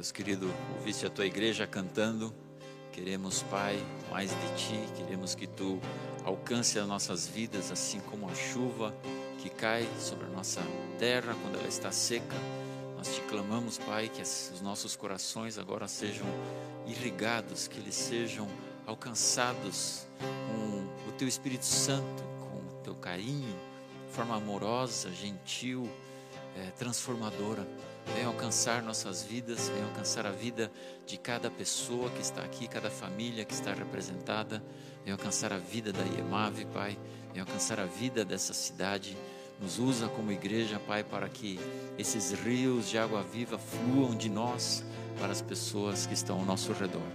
Deus querido, ouviste a tua igreja cantando. Queremos, Pai, mais de ti. Queremos que tu alcance as nossas vidas, assim como a chuva que cai sobre a nossa terra quando ela está seca. Nós te clamamos, Pai, que os nossos corações agora sejam irrigados, que eles sejam alcançados com o teu Espírito Santo, com o teu carinho, de forma amorosa, gentil, é, transformadora. Vem alcançar nossas vidas, vem alcançar a vida de cada pessoa que está aqui, cada família que está representada. Vem alcançar a vida da IEMAV, Pai. Vem alcançar a vida dessa cidade. Nos usa como igreja, Pai, para que esses rios de água viva fluam de nós para as pessoas que estão ao nosso redor.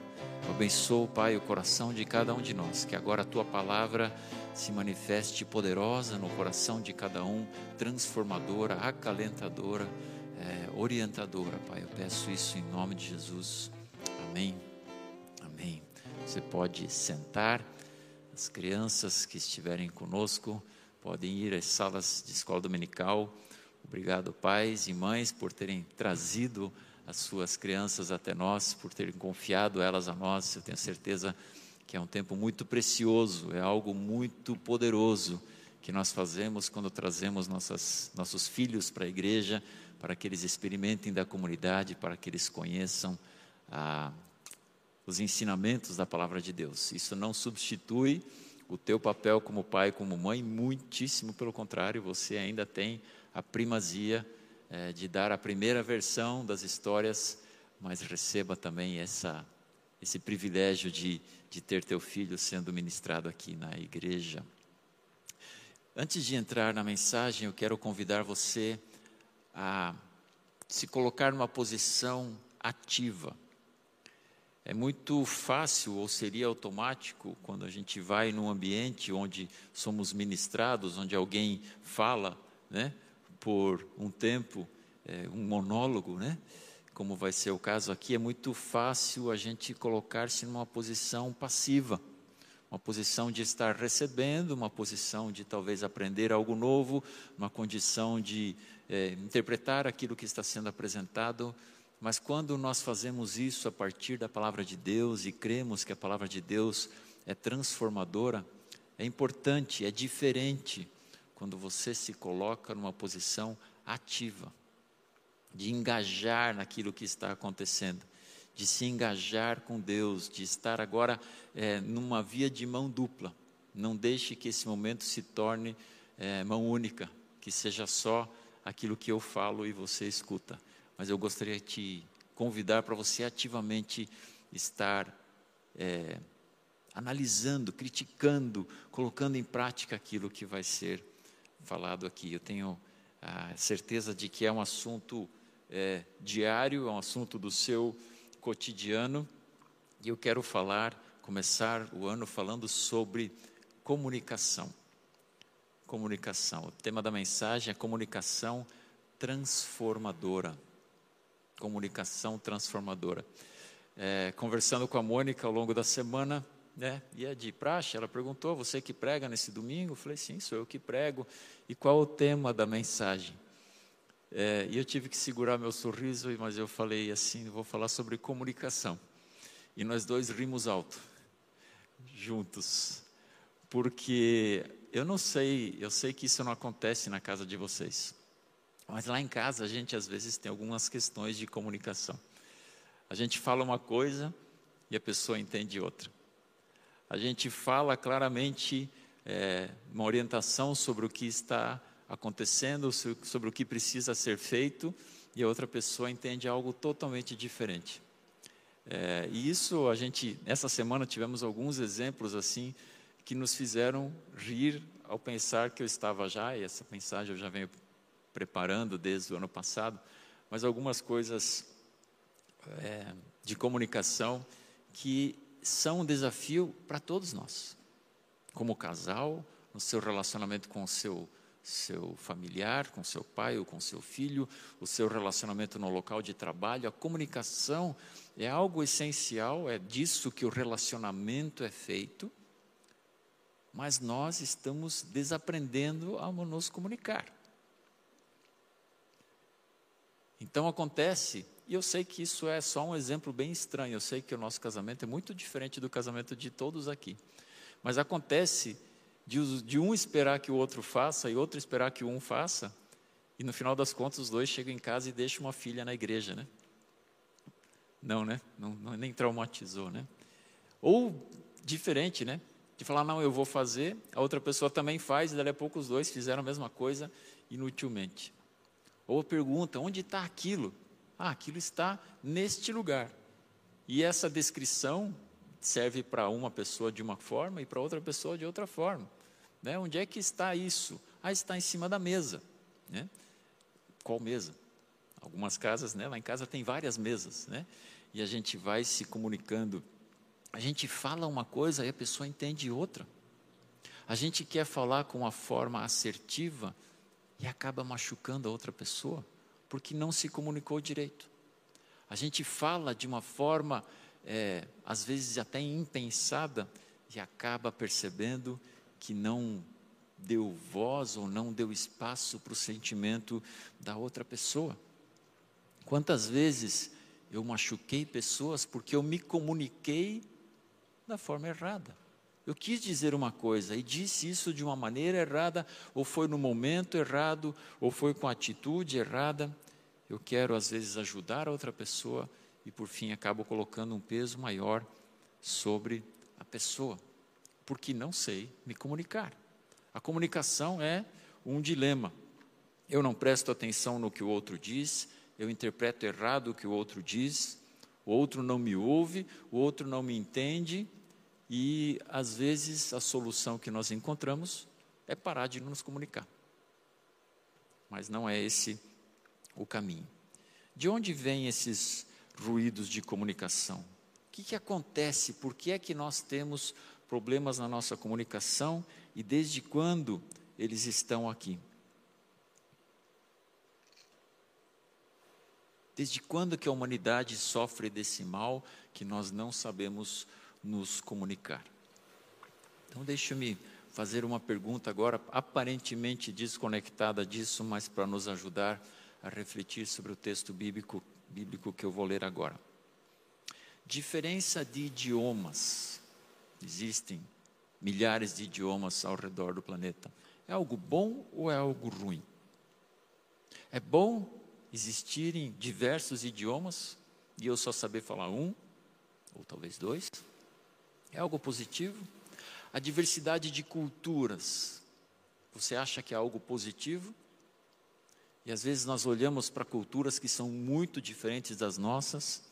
Eu abençoo, Pai, o coração de cada um de nós, que agora a tua palavra se manifeste poderosa no coração de cada um, transformadora, acalentadora é, orientadora, Pai. Eu peço isso em nome de Jesus. Amém. Amém. Você pode sentar. As crianças que estiverem conosco podem ir às salas de escola dominical. Obrigado, pais e mães, por terem trazido as suas crianças até nós, por terem confiado elas a nós. Eu tenho certeza que é um tempo muito precioso, é algo muito poderoso que nós fazemos quando trazemos nossas, nossos filhos para a igreja para que eles experimentem da comunidade, para que eles conheçam ah, os ensinamentos da palavra de Deus. Isso não substitui o teu papel como pai, como mãe, muitíssimo pelo contrário, você ainda tem a primazia eh, de dar a primeira versão das histórias, mas receba também essa, esse privilégio de, de ter teu filho sendo ministrado aqui na igreja. Antes de entrar na mensagem, eu quero convidar você a se colocar numa posição ativa. É muito fácil, ou seria automático, quando a gente vai num ambiente onde somos ministrados, onde alguém fala, né, por um tempo, é, um monólogo, né, como vai ser o caso aqui, é muito fácil a gente colocar-se numa posição passiva, uma posição de estar recebendo, uma posição de talvez aprender algo novo, uma condição de é, interpretar aquilo que está sendo apresentado, mas quando nós fazemos isso a partir da palavra de Deus e cremos que a palavra de Deus é transformadora, é importante, é diferente quando você se coloca numa posição ativa, de engajar naquilo que está acontecendo, de se engajar com Deus, de estar agora é, numa via de mão dupla. Não deixe que esse momento se torne é, mão única, que seja só aquilo que eu falo e você escuta. Mas eu gostaria de te convidar para você ativamente estar é, analisando, criticando, colocando em prática aquilo que vai ser falado aqui. Eu tenho a certeza de que é um assunto é, diário, é um assunto do seu cotidiano, e eu quero falar, começar o ano falando sobre comunicação comunicação. O tema da mensagem é comunicação transformadora. Comunicação transformadora. É, conversando com a Mônica ao longo da semana, né, e é de praxe, ela perguntou: Você que prega nesse domingo? Eu falei: Sim, sou eu que prego. E qual o tema da mensagem? É, e eu tive que segurar meu sorriso, mas eu falei assim: Vou falar sobre comunicação. E nós dois rimos alto, juntos, porque eu não sei, eu sei que isso não acontece na casa de vocês. Mas lá em casa a gente às vezes tem algumas questões de comunicação. A gente fala uma coisa e a pessoa entende outra. A gente fala claramente é, uma orientação sobre o que está acontecendo, sobre o que precisa ser feito, e a outra pessoa entende algo totalmente diferente. É, e isso a gente, essa semana tivemos alguns exemplos assim que nos fizeram rir ao pensar que eu estava já, e essa mensagem eu já venho preparando desde o ano passado, mas algumas coisas é, de comunicação que são um desafio para todos nós. Como casal, no seu relacionamento com o seu, seu familiar, com seu pai ou com seu filho, o seu relacionamento no local de trabalho, a comunicação é algo essencial, é disso que o relacionamento é feito mas nós estamos desaprendendo a nos comunicar. Então acontece E eu sei que isso é só um exemplo bem estranho. Eu sei que o nosso casamento é muito diferente do casamento de todos aqui. Mas acontece de, de um esperar que o outro faça e outro esperar que um faça, e no final das contas os dois chegam em casa e deixam uma filha na igreja, né? Não, né? Não, não, nem traumatizou, né? Ou diferente, né? De falar, não, eu vou fazer, a outra pessoa também faz, e dali a pouco os dois fizeram a mesma coisa inutilmente. Ou pergunta, onde está aquilo? Ah, aquilo está neste lugar. E essa descrição serve para uma pessoa de uma forma e para outra pessoa de outra forma. Né? Onde é que está isso? Ah, está em cima da mesa. Né? Qual mesa? Algumas casas, né? lá em casa tem várias mesas. Né? E a gente vai se comunicando. A gente fala uma coisa e a pessoa entende outra. A gente quer falar com uma forma assertiva e acaba machucando a outra pessoa porque não se comunicou direito. A gente fala de uma forma, é, às vezes até impensada, e acaba percebendo que não deu voz ou não deu espaço para o sentimento da outra pessoa. Quantas vezes eu machuquei pessoas porque eu me comuniquei da forma errada? Eu quis dizer uma coisa e disse isso de uma maneira errada, ou foi no momento errado, ou foi com a atitude errada. Eu quero, às vezes, ajudar a outra pessoa e, por fim, acabo colocando um peso maior sobre a pessoa, porque não sei me comunicar. A comunicação é um dilema. Eu não presto atenção no que o outro diz, eu interpreto errado o que o outro diz, o outro não me ouve, o outro não me entende e às vezes a solução que nós encontramos é parar de nos comunicar. Mas não é esse o caminho. De onde vêm esses ruídos de comunicação? O que, que acontece? Por que é que nós temos problemas na nossa comunicação e desde quando eles estão aqui? Desde quando que a humanidade sofre desse mal que nós não sabemos nos comunicar. Então, deixe-me fazer uma pergunta agora, aparentemente desconectada disso, mas para nos ajudar a refletir sobre o texto bíblico, bíblico que eu vou ler agora. Diferença de idiomas. Existem milhares de idiomas ao redor do planeta. É algo bom ou é algo ruim? É bom existirem diversos idiomas e eu só saber falar um, ou talvez dois? É algo positivo? A diversidade de culturas, você acha que é algo positivo? E às vezes nós olhamos para culturas que são muito diferentes das nossas.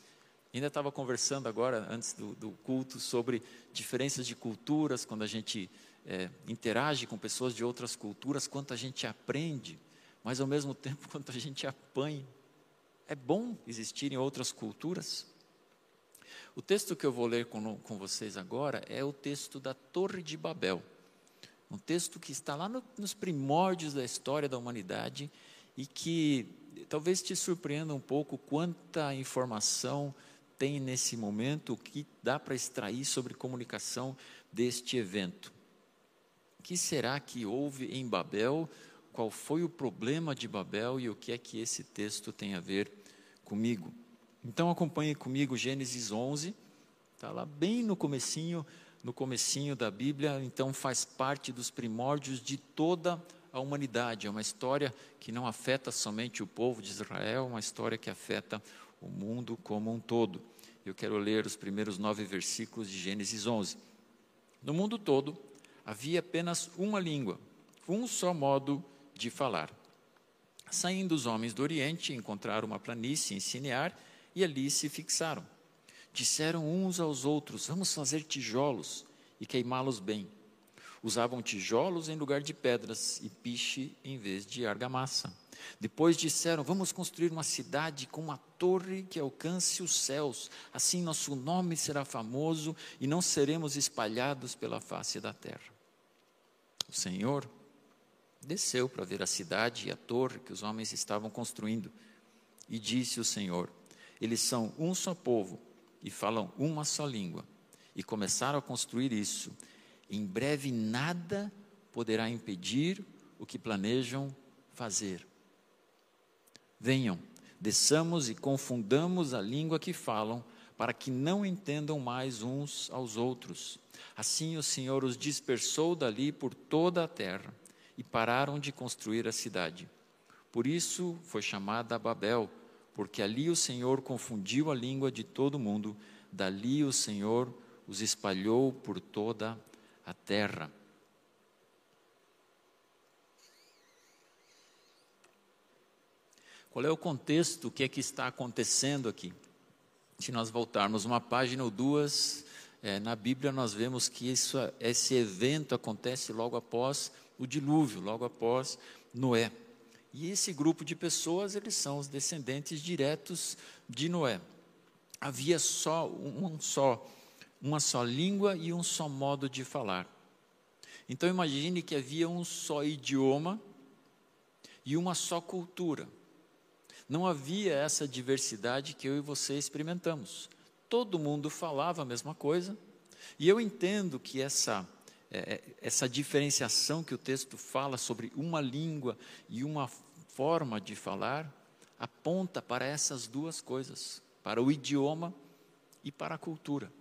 Ainda estava conversando agora, antes do, do, culto, sobre diferenças de culturas, quando a gente é, interage com pessoas de outras culturas, quanto a gente aprende, mas ao mesmo tempo quanto a gente apanha. É bom existirem outras culturas. O texto que eu vou ler com, com vocês agora é o texto da Torre de Babel. Um texto que está lá no, nos primórdios da história da humanidade e que talvez te surpreenda um pouco quanta informação tem nesse momento, o que dá para extrair sobre comunicação deste evento. O que será que houve em Babel? Qual foi o problema de Babel e o que é que esse texto tem a ver comigo? Então acompanhe comigo Gênesis 11, está lá bem no comecinho, no comecinho da Bíblia, então faz parte dos primórdios de toda a humanidade. É uma história que não afeta somente o povo de Israel, é uma história que afeta o mundo como um todo. Eu quero ler os primeiros nove versículos de Gênesis 11. No mundo todo havia apenas uma língua, um só modo de falar. Saindo os homens do Oriente, encontraram uma planície em Sinear e ali se fixaram. Disseram uns aos outros: Vamos fazer tijolos e queimá-los bem. Usavam tijolos em lugar de pedras e piche em vez de argamassa. Depois disseram: Vamos construir uma cidade com uma torre que alcance os céus. Assim nosso nome será famoso e não seremos espalhados pela face da terra. O Senhor desceu para ver a cidade e a torre que os homens estavam construindo. E disse o Senhor: eles são um só povo e falam uma só língua. E começaram a construir isso. Em breve nada poderá impedir o que planejam fazer. Venham, desçamos e confundamos a língua que falam, para que não entendam mais uns aos outros. Assim o Senhor os dispersou dali por toda a terra e pararam de construir a cidade. Por isso foi chamada Babel, porque ali o Senhor confundiu a língua de todo mundo, dali o Senhor os espalhou por toda a terra. Qual é o contexto? O que é que está acontecendo aqui? Se nós voltarmos uma página ou duas, é, na Bíblia nós vemos que isso, esse evento acontece logo após o dilúvio, logo após Noé. E esse grupo de pessoas, eles são os descendentes diretos de Noé. Havia só um só, uma só língua e um só modo de falar. Então imagine que havia um só idioma e uma só cultura. Não havia essa diversidade que eu e você experimentamos. Todo mundo falava a mesma coisa, e eu entendo que essa, é, é, essa diferenciação que o texto fala sobre uma língua e uma forma de falar, aponta para essas duas coisas, para o idioma e para a cultura.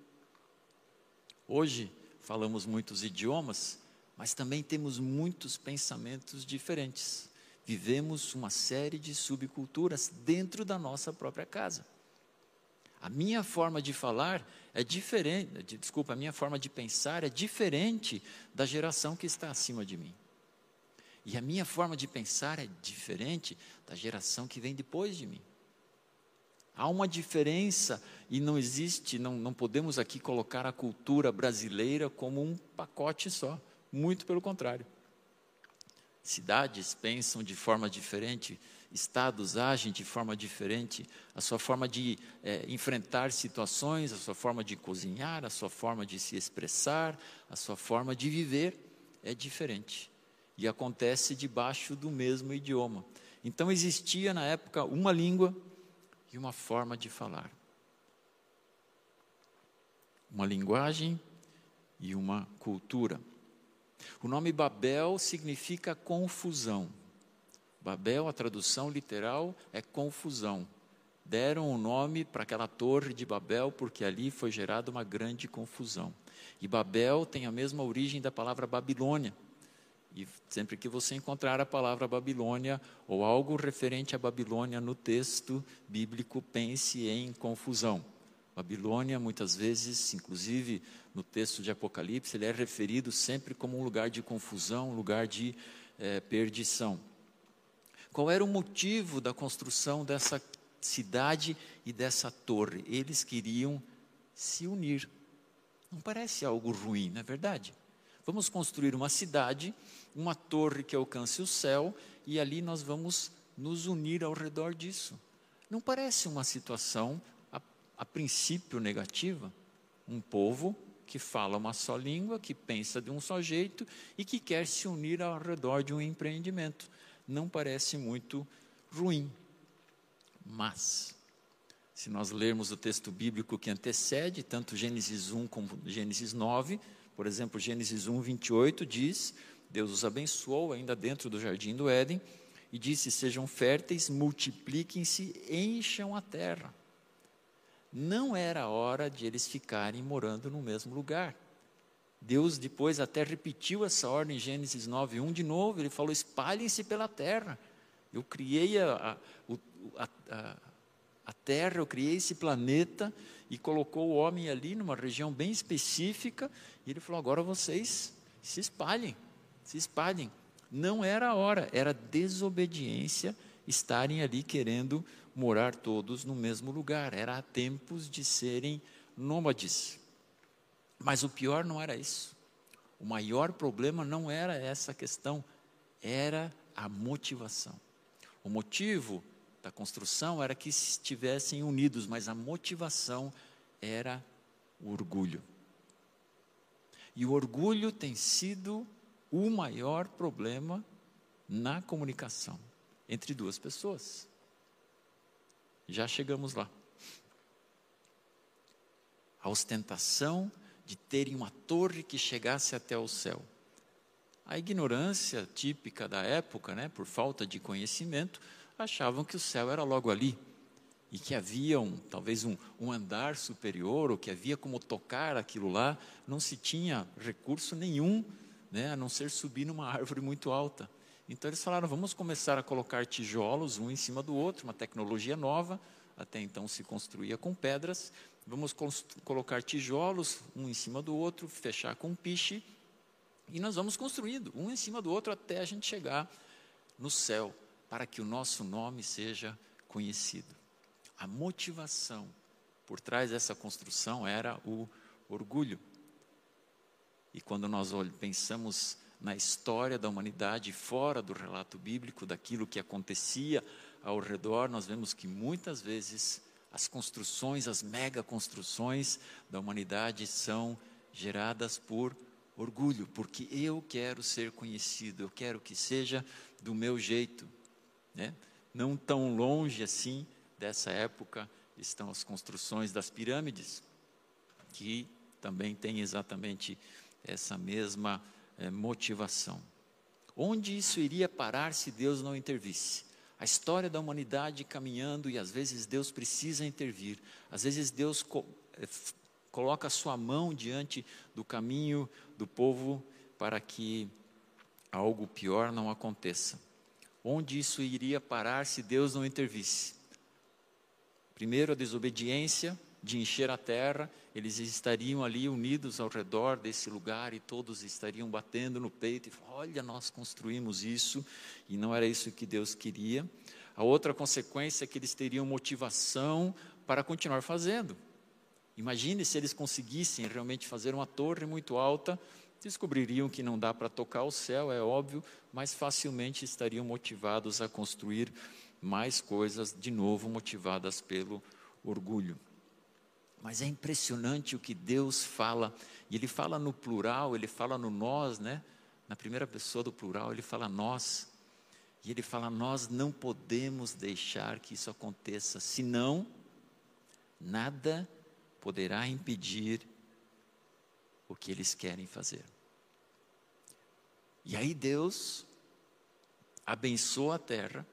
Hoje falamos muitos idiomas, mas também temos muitos pensamentos diferentes vivemos uma série de subculturas dentro da nossa própria casa. A minha forma de falar é diferente, desculpa, a minha forma de pensar é diferente da geração que está acima de mim. E a minha forma de pensar é diferente da geração que vem depois de mim. Há uma diferença e não existe, não, não podemos aqui colocar a cultura brasileira como um pacote só. Muito pelo contrário. Cidades pensam de forma diferente, estados agem de forma diferente, a sua forma de é, enfrentar situações, a sua forma de cozinhar, a sua forma de se expressar, a sua forma de viver é diferente. E acontece debaixo do mesmo idioma. Então existia na época uma língua e uma forma de falar. Uma linguagem e uma cultura. O nome Babel significa confusão. Babel, a tradução literal é confusão. Deram o nome para aquela torre de Babel porque ali foi gerada uma grande confusão. E Babel tem a mesma origem da palavra Babilônia. E sempre que você encontrar a palavra Babilônia ou algo referente a Babilônia no texto bíblico, pense em confusão. Babilônia, muitas vezes, inclusive no texto de Apocalipse, ele é referido sempre como um lugar de confusão, um lugar de é, perdição. Qual era o motivo da construção dessa cidade e dessa torre? Eles queriam se unir. Não parece algo ruim, não é verdade? Vamos construir uma cidade, uma torre que alcance o céu, e ali nós vamos nos unir ao redor disso. Não parece uma situação a princípio negativa, um povo que fala uma só língua, que pensa de um só jeito e que quer se unir ao redor de um empreendimento. Não parece muito ruim. Mas, se nós lermos o texto bíblico que antecede, tanto Gênesis 1 como Gênesis 9, por exemplo, Gênesis 1, 28 diz: Deus os abençoou ainda dentro do jardim do Éden e disse: Sejam férteis, multipliquem-se, encham a terra não era hora de eles ficarem morando no mesmo lugar. Deus depois até repetiu essa ordem em Gênesis 9:1 de novo, ele falou: espalhem-se pela terra. Eu criei a, a, a, a terra, eu criei esse planeta e colocou o homem ali numa região bem específica, e ele falou: agora vocês se espalhem, se espalhem. Não era a hora, era desobediência estarem ali querendo morar todos no mesmo lugar, era tempos de serem nômades. Mas o pior não era isso. O maior problema não era essa questão, era a motivação. O motivo da construção era que estivessem unidos, mas a motivação era o orgulho. E o orgulho tem sido o maior problema na comunicação entre duas pessoas. Já chegamos lá. A ostentação de terem uma torre que chegasse até o céu. A ignorância típica da época, né, por falta de conhecimento, achavam que o céu era logo ali e que havia talvez um, um andar superior, ou que havia como tocar aquilo lá, não se tinha recurso nenhum, né, a não ser subir numa árvore muito alta. Então eles falaram: vamos começar a colocar tijolos um em cima do outro, uma tecnologia nova, até então se construía com pedras. Vamos colocar tijolos um em cima do outro, fechar com piche, e nós vamos construindo um em cima do outro até a gente chegar no céu, para que o nosso nome seja conhecido. A motivação por trás dessa construção era o orgulho. E quando nós pensamos na história da humanidade fora do relato bíblico, daquilo que acontecia ao redor, nós vemos que muitas vezes as construções, as mega construções da humanidade são geradas por orgulho, porque eu quero ser conhecido, eu quero que seja do meu jeito. Né? Não tão longe assim dessa época estão as construções das pirâmides, que também têm exatamente essa mesma é, motivação. Onde isso iria parar se Deus não intervisse? A história da humanidade caminhando e às vezes Deus precisa intervir, às vezes Deus co é, coloca a sua mão diante do caminho do povo para que algo pior não aconteça. Onde isso iria parar se Deus não intervisse? Primeiro, a desobediência de encher a terra, eles estariam ali unidos ao redor desse lugar e todos estariam batendo no peito e falando, olha, nós construímos isso e não era isso que Deus queria. A outra consequência é que eles teriam motivação para continuar fazendo. Imagine se eles conseguissem realmente fazer uma torre muito alta, descobririam que não dá para tocar o céu, é óbvio, mas facilmente estariam motivados a construir mais coisas, de novo motivadas pelo orgulho. Mas é impressionante o que Deus fala, e Ele fala no plural, Ele fala no nós, né? Na primeira pessoa do plural, Ele fala nós. E Ele fala: Nós não podemos deixar que isso aconteça, senão nada poderá impedir o que eles querem fazer. E aí Deus abençoa a terra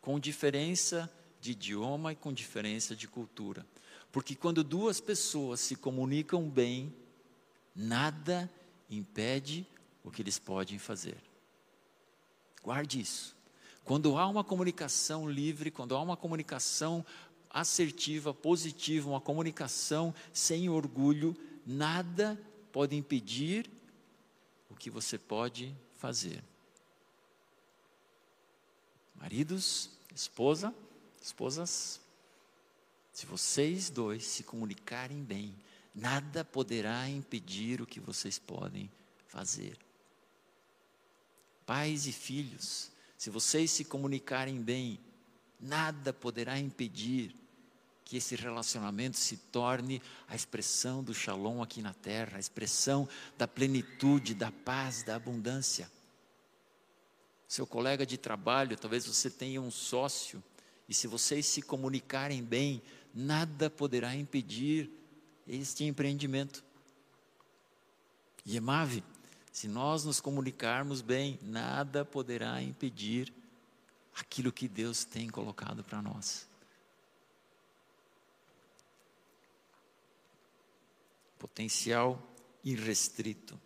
com diferença de idioma e com diferença de cultura. Porque quando duas pessoas se comunicam bem, nada impede o que eles podem fazer. Guarde isso. Quando há uma comunicação livre, quando há uma comunicação assertiva, positiva, uma comunicação sem orgulho, nada pode impedir o que você pode fazer. Maridos, esposa, esposas, se vocês dois se comunicarem bem, nada poderá impedir o que vocês podem fazer. Pais e filhos, se vocês se comunicarem bem, nada poderá impedir que esse relacionamento se torne a expressão do shalom aqui na terra, a expressão da plenitude, da paz, da abundância. Seu colega de trabalho, talvez você tenha um sócio, e se vocês se comunicarem bem, nada poderá impedir este empreendimento. E Emave, se nós nos comunicarmos bem, nada poderá impedir aquilo que Deus tem colocado para nós. Potencial irrestrito.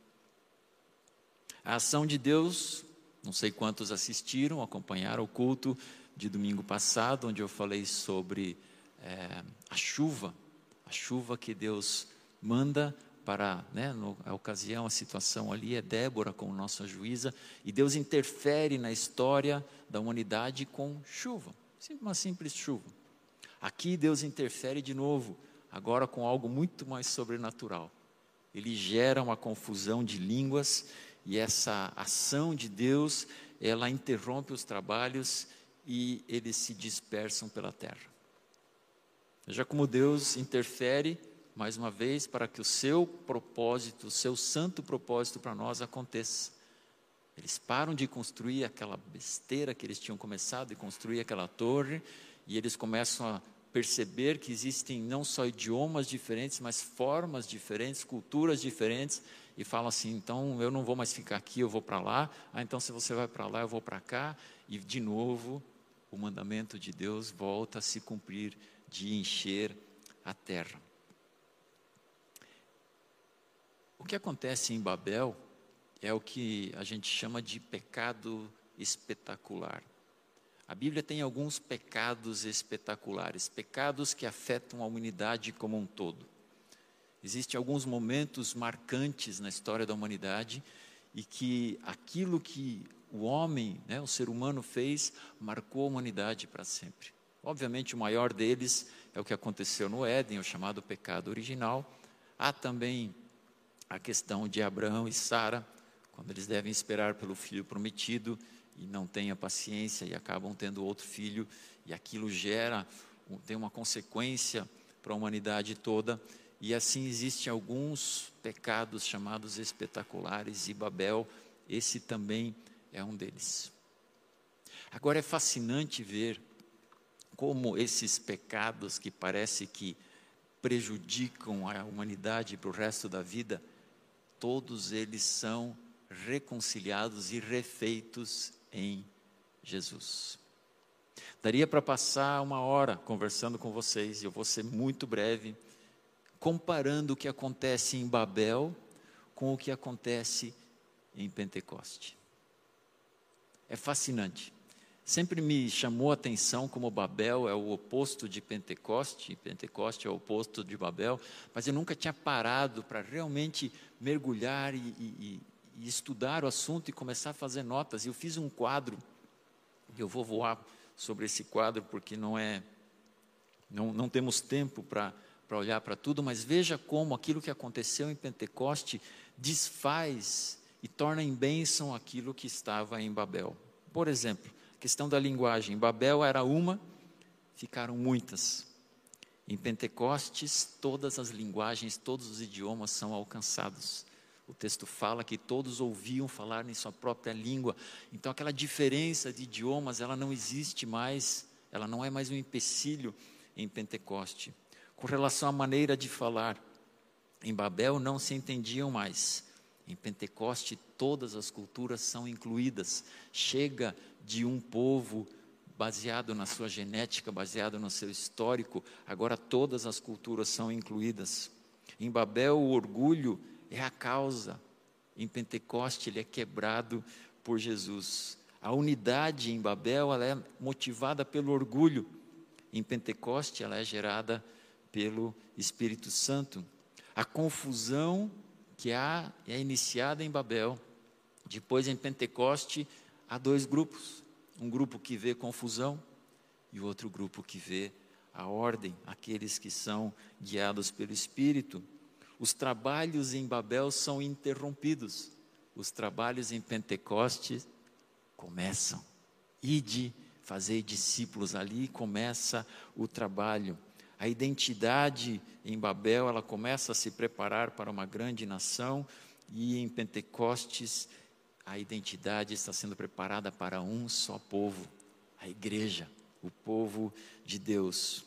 A ação de Deus, não sei quantos assistiram, acompanharam o culto de domingo passado, onde eu falei sobre é, a chuva, a chuva que Deus manda para, né, no, a ocasião, a situação ali é Débora como nossa juíza, e Deus interfere na história da humanidade com chuva, uma simples chuva. Aqui Deus interfere de novo, agora com algo muito mais sobrenatural. Ele gera uma confusão de línguas e essa ação de Deus, ela interrompe os trabalhos e eles se dispersam pela terra. Veja como Deus interfere mais uma vez para que o seu propósito, o seu santo propósito para nós aconteça. Eles param de construir aquela besteira que eles tinham começado de construir aquela torre e eles começam a perceber que existem não só idiomas diferentes, mas formas diferentes, culturas diferentes e falam assim: então eu não vou mais ficar aqui, eu vou para lá. Ah, então se você vai para lá, eu vou para cá. E de novo o mandamento de Deus volta a se cumprir de encher a terra. O que acontece em Babel é o que a gente chama de pecado espetacular. A Bíblia tem alguns pecados espetaculares, pecados que afetam a humanidade como um todo. Existem alguns momentos marcantes na história da humanidade e que aquilo que o homem, né, o ser humano fez, marcou a humanidade para sempre. Obviamente, o maior deles é o que aconteceu no Éden, o chamado pecado original. Há também a questão de Abraão e Sara, quando eles devem esperar pelo filho prometido e não têm a paciência e acabam tendo outro filho, e aquilo gera, tem uma consequência para a humanidade toda. E assim existem alguns pecados chamados espetaculares, e Babel, esse também é um deles. Agora é fascinante ver como esses pecados que parece que prejudicam a humanidade para o resto da vida, todos eles são reconciliados e refeitos em Jesus. Daria para passar uma hora conversando com vocês, e eu vou ser muito breve, comparando o que acontece em Babel com o que acontece em Pentecoste. É fascinante. Sempre me chamou a atenção como Babel é o oposto de Pentecoste, Pentecoste é o oposto de Babel, mas eu nunca tinha parado para realmente mergulhar e, e, e, estudar o assunto e começar a fazer notas. Eu fiz um quadro, eu vou voar sobre esse quadro porque não é, não, não temos tempo para para olhar para tudo, mas veja como aquilo que aconteceu em Pentecoste desfaz e torna em bênção aquilo que estava em Babel. Por exemplo, questão da linguagem. Babel era uma, ficaram muitas. Em Pentecostes, todas as linguagens, todos os idiomas são alcançados. O texto fala que todos ouviam falar em sua própria língua. Então, aquela diferença de idiomas, ela não existe mais, ela não é mais um empecilho em Pentecoste. Com relação à maneira de falar, em Babel não se entendiam mais. Em Pentecoste, todas as culturas são incluídas. Chega de um povo baseado na sua genética, baseado no seu histórico, agora todas as culturas são incluídas. Em Babel, o orgulho é a causa. Em Pentecoste, ele é quebrado por Jesus. A unidade em Babel ela é motivada pelo orgulho. Em Pentecoste, ela é gerada pelo Espírito Santo. A confusão que há é iniciada em Babel. Depois, em Pentecoste, há dois grupos: um grupo que vê confusão e o outro grupo que vê a ordem, aqueles que são guiados pelo Espírito. Os trabalhos em Babel são interrompidos, os trabalhos em Pentecoste começam. Ide, fazer discípulos ali, começa o trabalho. A identidade em Babel, ela começa a se preparar para uma grande nação, e em Pentecostes a identidade está sendo preparada para um só povo, a igreja, o povo de Deus.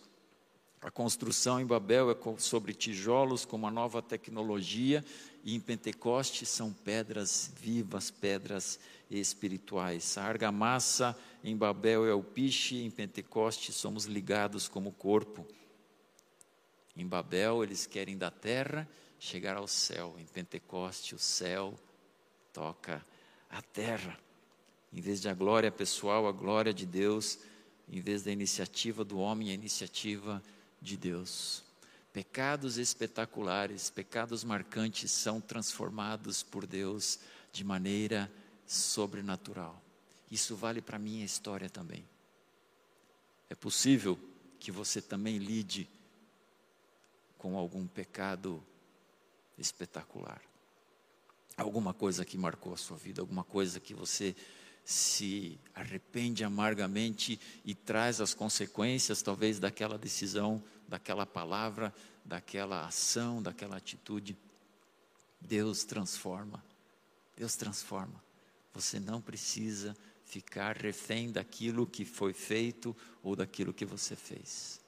A construção em Babel é sobre tijolos com uma nova tecnologia, e em Pentecoste são pedras vivas, pedras espirituais. A argamassa em Babel é o piche, em Pentecoste somos ligados como corpo. Em Babel eles querem da terra chegar ao céu, em Pentecoste o céu toca a terra. Em vez de a glória pessoal, a glória de Deus, em vez da iniciativa do homem, a iniciativa de Deus. Pecados espetaculares, pecados marcantes são transformados por Deus de maneira sobrenatural. Isso vale para a minha história também. É possível que você também lide com algum pecado espetacular alguma coisa que marcou a sua vida, alguma coisa que você se arrepende amargamente e traz as consequências, talvez, daquela decisão, daquela palavra, daquela ação, daquela atitude. Deus transforma. Deus transforma. Você não precisa ficar refém daquilo que foi feito ou daquilo que você fez.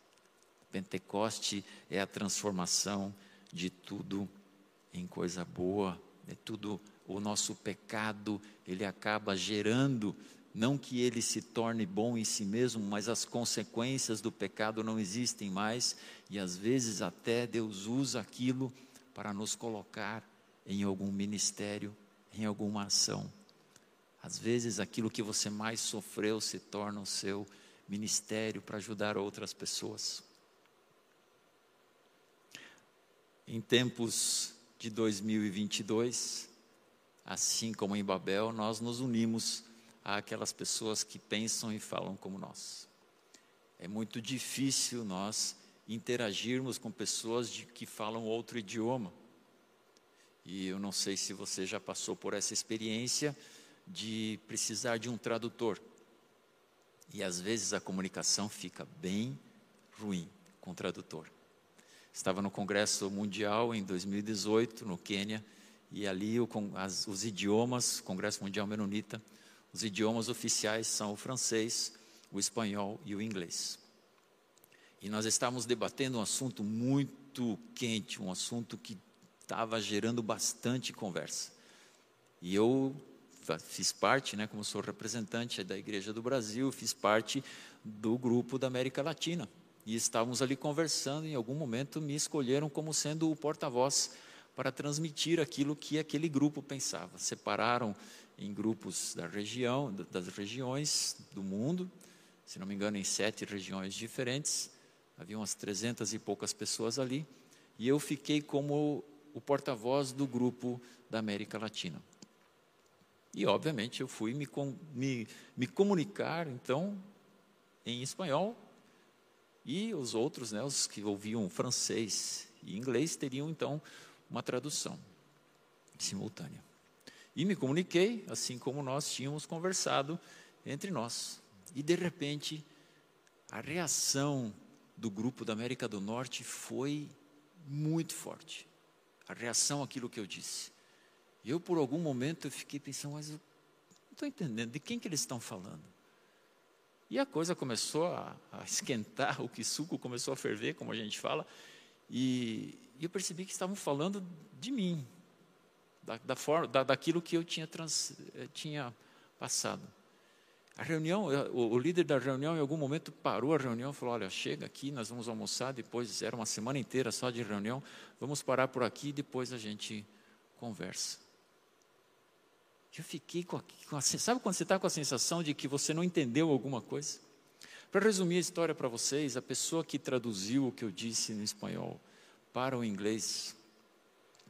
Pentecoste é a transformação de tudo em coisa boa é tudo o nosso pecado, ele acaba gerando Não que ele se torne bom em si mesmo, mas as consequências do pecado não existem mais, e às vezes até Deus usa aquilo para nos colocar em algum ministério, em alguma ação. Às vezes aquilo que você mais sofreu se torna o seu ministério para ajudar outras pessoas. Em tempos de 2022, assim como em Babel, nós nos unimos àquelas pessoas que pensam e falam como nós. É muito difícil nós interagirmos com pessoas de, que falam outro idioma. E eu não sei se você já passou por essa experiência de precisar de um tradutor. E às vezes a comunicação fica bem ruim com o tradutor. Estava no Congresso Mundial em 2018, no Quênia, e ali o, as, os idiomas, Congresso Mundial Menonita, os idiomas oficiais são o francês, o espanhol e o inglês. E nós estávamos debatendo um assunto muito quente, um assunto que estava gerando bastante conversa. E eu fiz parte, né, como sou representante da Igreja do Brasil, fiz parte do grupo da América Latina e estávamos ali conversando. Em algum momento me escolheram como sendo o porta-voz para transmitir aquilo que aquele grupo pensava. Separaram em grupos da região, das regiões do mundo, se não me engano, em sete regiões diferentes. Havia umas trezentas e poucas pessoas ali, e eu fiquei como o porta-voz do grupo da América Latina. E, obviamente, eu fui me, me, me comunicar, então, em espanhol, e os outros, né, os que ouviam francês e inglês, teriam então uma tradução simultânea. E me comuniquei, assim como nós tínhamos conversado entre nós. E de repente, a reação do grupo da América do Norte foi muito forte. A reação àquilo que eu disse. Eu, por algum momento, eu fiquei pensando, mas eu não estou entendendo de quem que eles estão falando. E a coisa começou a, a esquentar, o que suco começou a ferver, como a gente fala, e, e eu percebi que estavam falando de mim, da, da forma, da, daquilo que eu tinha, trans, eh, tinha passado. A reunião, eh, o, o, líder da reunião, em algum momento, parou a reunião e falou: Olha, chega aqui, nós vamos almoçar. Depois, era uma semana inteira só de reunião, vamos parar por aqui e depois a gente conversa. Eu fiquei com, a, com a, sabe quando você está com a sensação de que você não entendeu alguma coisa? Para resumir a história para vocês, a pessoa que traduziu o que eu disse no espanhol para o inglês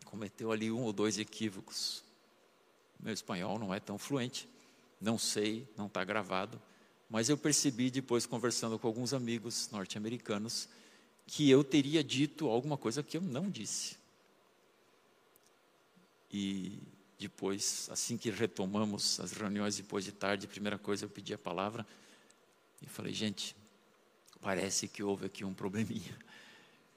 cometeu ali um ou dois equívocos. Meu espanhol não é tão fluente, não sei, não está gravado, mas eu percebi depois, conversando com alguns amigos norte-americanos, que eu teria dito alguma coisa que eu não disse. E depois, assim que retomamos as reuniões depois de tarde, a primeira coisa eu pedi a palavra e falei, gente, parece que houve aqui um probleminha.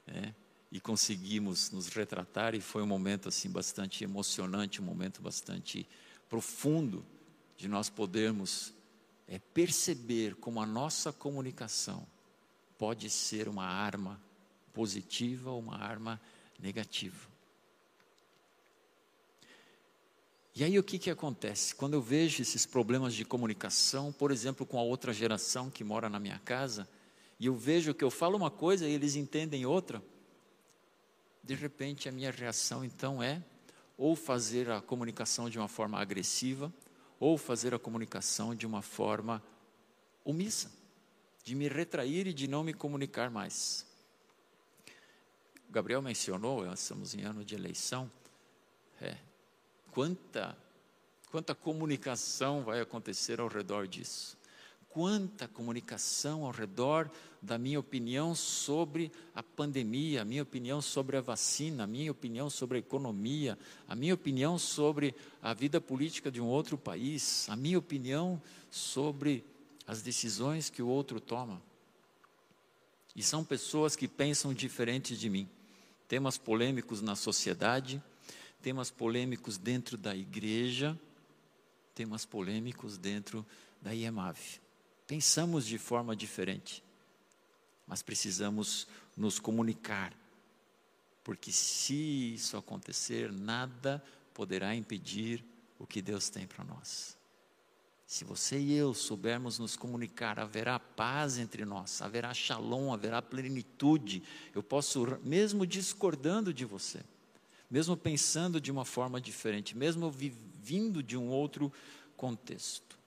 É, e conseguimos nos retratar e foi um momento assim bastante emocionante, um momento bastante profundo de nós podermos é, perceber como a nossa comunicação pode ser uma arma positiva ou uma arma negativa. E aí o que, que acontece? Quando eu vejo esses problemas de comunicação, por exemplo, com a outra geração que mora na minha casa, e eu vejo que eu falo uma coisa e eles entendem outra, de repente a minha reação então é ou fazer a comunicação de uma forma agressiva, ou fazer a comunicação de uma forma omissa, de me retrair e de não me comunicar mais. O Gabriel mencionou, nós estamos em ano de eleição, é, Quanta, quanta comunicação vai acontecer ao redor disso? Quanta comunicação ao redor da minha opinião sobre a pandemia, a minha opinião sobre a vacina, a minha opinião sobre a economia, a minha opinião sobre a vida política de um outro país, a minha opinião sobre as decisões que o outro toma. E são pessoas que pensam diferente de mim. Temas polêmicos na sociedade, temas polêmicos dentro da igreja, temas polêmicos dentro da IEMAV. Pensamos de forma diferente, mas precisamos nos comunicar, porque se isso acontecer, nada poderá impedir o que Deus tem para nós. Se você e eu soubermos nos comunicar, haverá paz entre nós, haverá shalom, haverá plenitude. Eu posso, mesmo discordando de você, mesmo pensando de uma forma diferente, mesmo vindo de um outro contexto.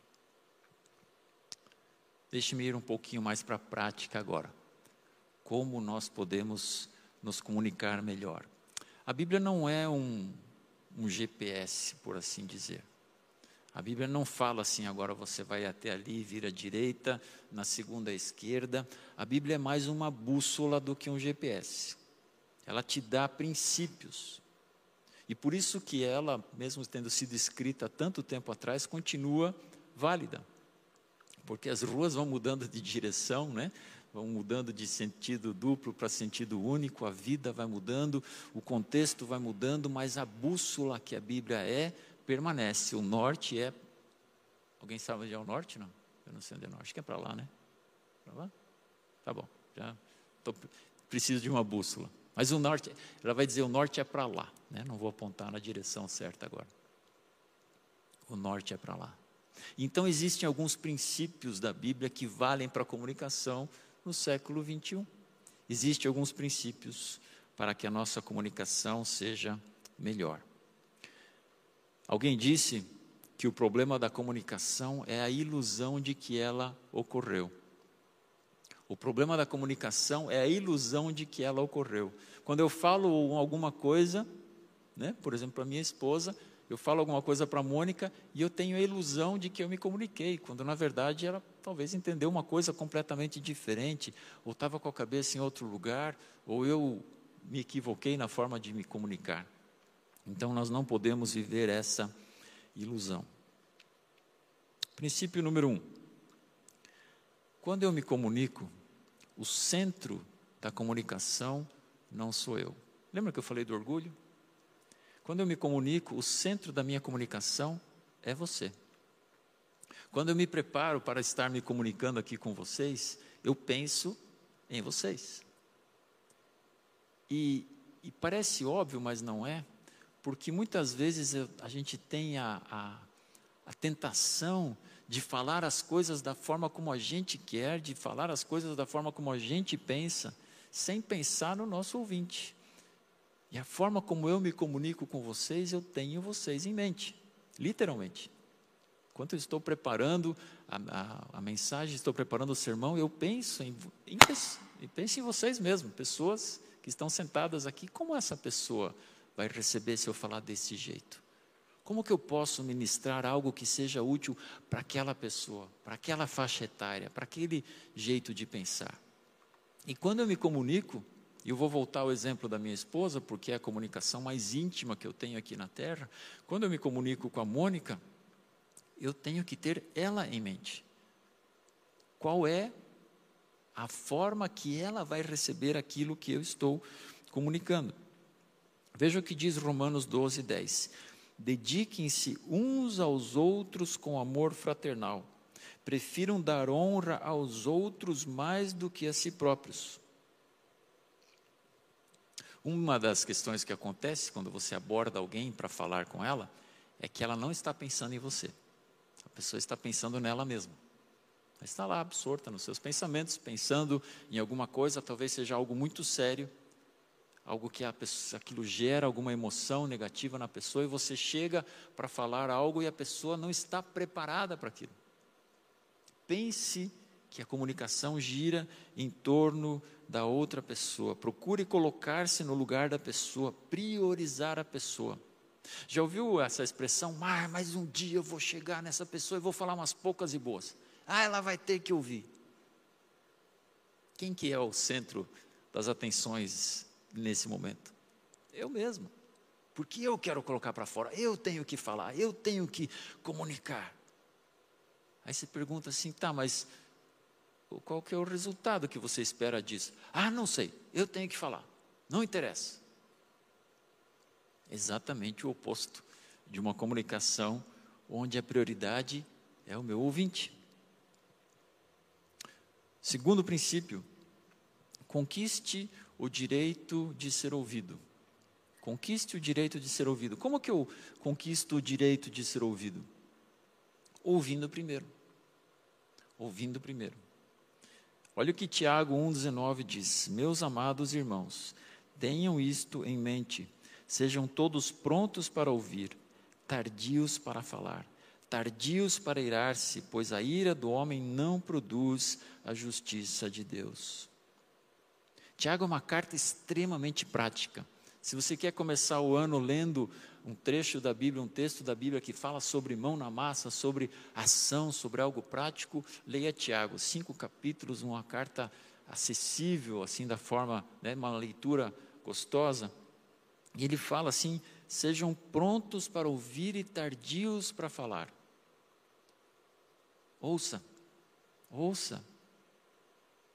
Deixe-me ir um pouquinho mais para a prática agora. Como nós podemos nos comunicar melhor? A Bíblia não é um, um GPS, por assim dizer. A Bíblia não fala assim, agora você vai até ali, vira à direita, na segunda à esquerda. A Bíblia é mais uma bússola do que um GPS. Ela te dá princípios. E por isso que ela, mesmo tendo sido escrita tanto tempo atrás, continua válida. Porque as ruas vão mudando de direção, né? vão mudando de sentido duplo para sentido único, a vida vai mudando, o contexto vai mudando, mas a bússola que a Bíblia é, permanece. O norte é. Alguém sabe onde é o norte? Não? Eu não sei onde é o norte. Acho que é para lá, né? Para lá? Tá bom. Já tô, preciso de uma bússola. Mas o norte, ela vai dizer o norte é para lá. Né? Não vou apontar na direção certa agora. O norte é para lá. Então existem alguns princípios da Bíblia que valem para a comunicação no século 21. Existem alguns princípios para que a nossa comunicação seja melhor. Alguém disse que o problema da comunicação é a ilusão de que ela ocorreu. O problema da comunicação é a ilusão de que ela ocorreu. Quando eu falo alguma coisa, né, por exemplo, para minha esposa, eu falo alguma coisa para a Mônica e eu tenho a ilusão de que eu me comuniquei, quando na verdade ela talvez entendeu uma coisa completamente diferente, ou estava com a cabeça em outro lugar, ou eu me equivoquei na forma de me comunicar. Então nós não podemos viver essa ilusão. Princípio número um: quando eu me comunico, o centro da comunicação não sou eu. Lembra que eu falei do orgulho? Quando eu me comunico, o centro da minha comunicação é você. Quando eu me preparo para estar me comunicando aqui com vocês, eu penso em vocês. E, e parece óbvio, mas não é porque muitas vezes a gente tem a, a, a tentação de falar as coisas da forma como a gente quer, de falar as coisas da forma como a gente pensa, sem pensar no nosso ouvinte. E a forma como eu me comunico com vocês, eu tenho vocês em mente, literalmente. Enquanto eu estou preparando a, a, a mensagem, estou preparando o sermão, eu penso em, em, penso em vocês mesmo, pessoas que estão sentadas aqui, como essa pessoa vai receber se eu falar desse jeito? Como que eu posso ministrar algo que seja útil para aquela pessoa, para aquela faixa etária, para aquele jeito de pensar? E quando eu me comunico, e eu vou voltar ao exemplo da minha esposa, porque é a comunicação mais íntima que eu tenho aqui na Terra. Quando eu me comunico com a Mônica, eu tenho que ter ela em mente. Qual é a forma que ela vai receber aquilo que eu estou comunicando? Veja o que diz Romanos 12, 10. Dediquem-se uns aos outros com amor fraternal. Prefiram dar honra aos outros mais do que a si próprios. Uma das questões que acontece quando você aborda alguém para falar com ela é que ela não está pensando em você. A pessoa está pensando nela mesma. Ela está lá absorta nos seus pensamentos, pensando em alguma coisa, talvez seja algo muito sério, algo que pessoa, aquilo gera alguma emoção negativa na pessoa e você chega para falar algo e a pessoa não está preparada para aquilo. Pense que a comunicação gira em torno da outra pessoa. Procure colocar-se no lugar da pessoa, priorizar a pessoa. Já ouviu essa expressão? Ah, mas um dia eu vou chegar nessa pessoa e vou falar umas poucas e boas. Ah, ela vai ter que ouvir. Quem que é o centro das atenções nesse momento? Eu mesmo. Porque eu quero colocar para fora, eu tenho que falar, eu tenho que comunicar. Aí você pergunta assim, tá, mas qual que é o resultado que você espera disso? Ah, não sei, eu tenho que falar, não interessa. Exatamente o oposto de uma comunicação onde a prioridade é o meu ouvinte. Segundo princípio, conquiste o direito de ser ouvido. Conquiste o direito de ser ouvido. Como que eu conquisto o direito de ser ouvido? ouvindo primeiro. Ouvindo primeiro. Olha o que Tiago 1,19 diz: Meus amados irmãos, tenham isto em mente, sejam todos prontos para ouvir, tardios para falar, tardios para irar-se, pois a ira do homem não produz a justiça de Deus. Tiago é uma carta extremamente prática. Se você quer começar o ano lendo um trecho da Bíblia, um texto da Bíblia que fala sobre mão na massa, sobre ação, sobre algo prático, leia Tiago, cinco capítulos, uma carta acessível, assim, da forma, né, uma leitura gostosa. E ele fala assim: sejam prontos para ouvir e tardios para falar. Ouça, ouça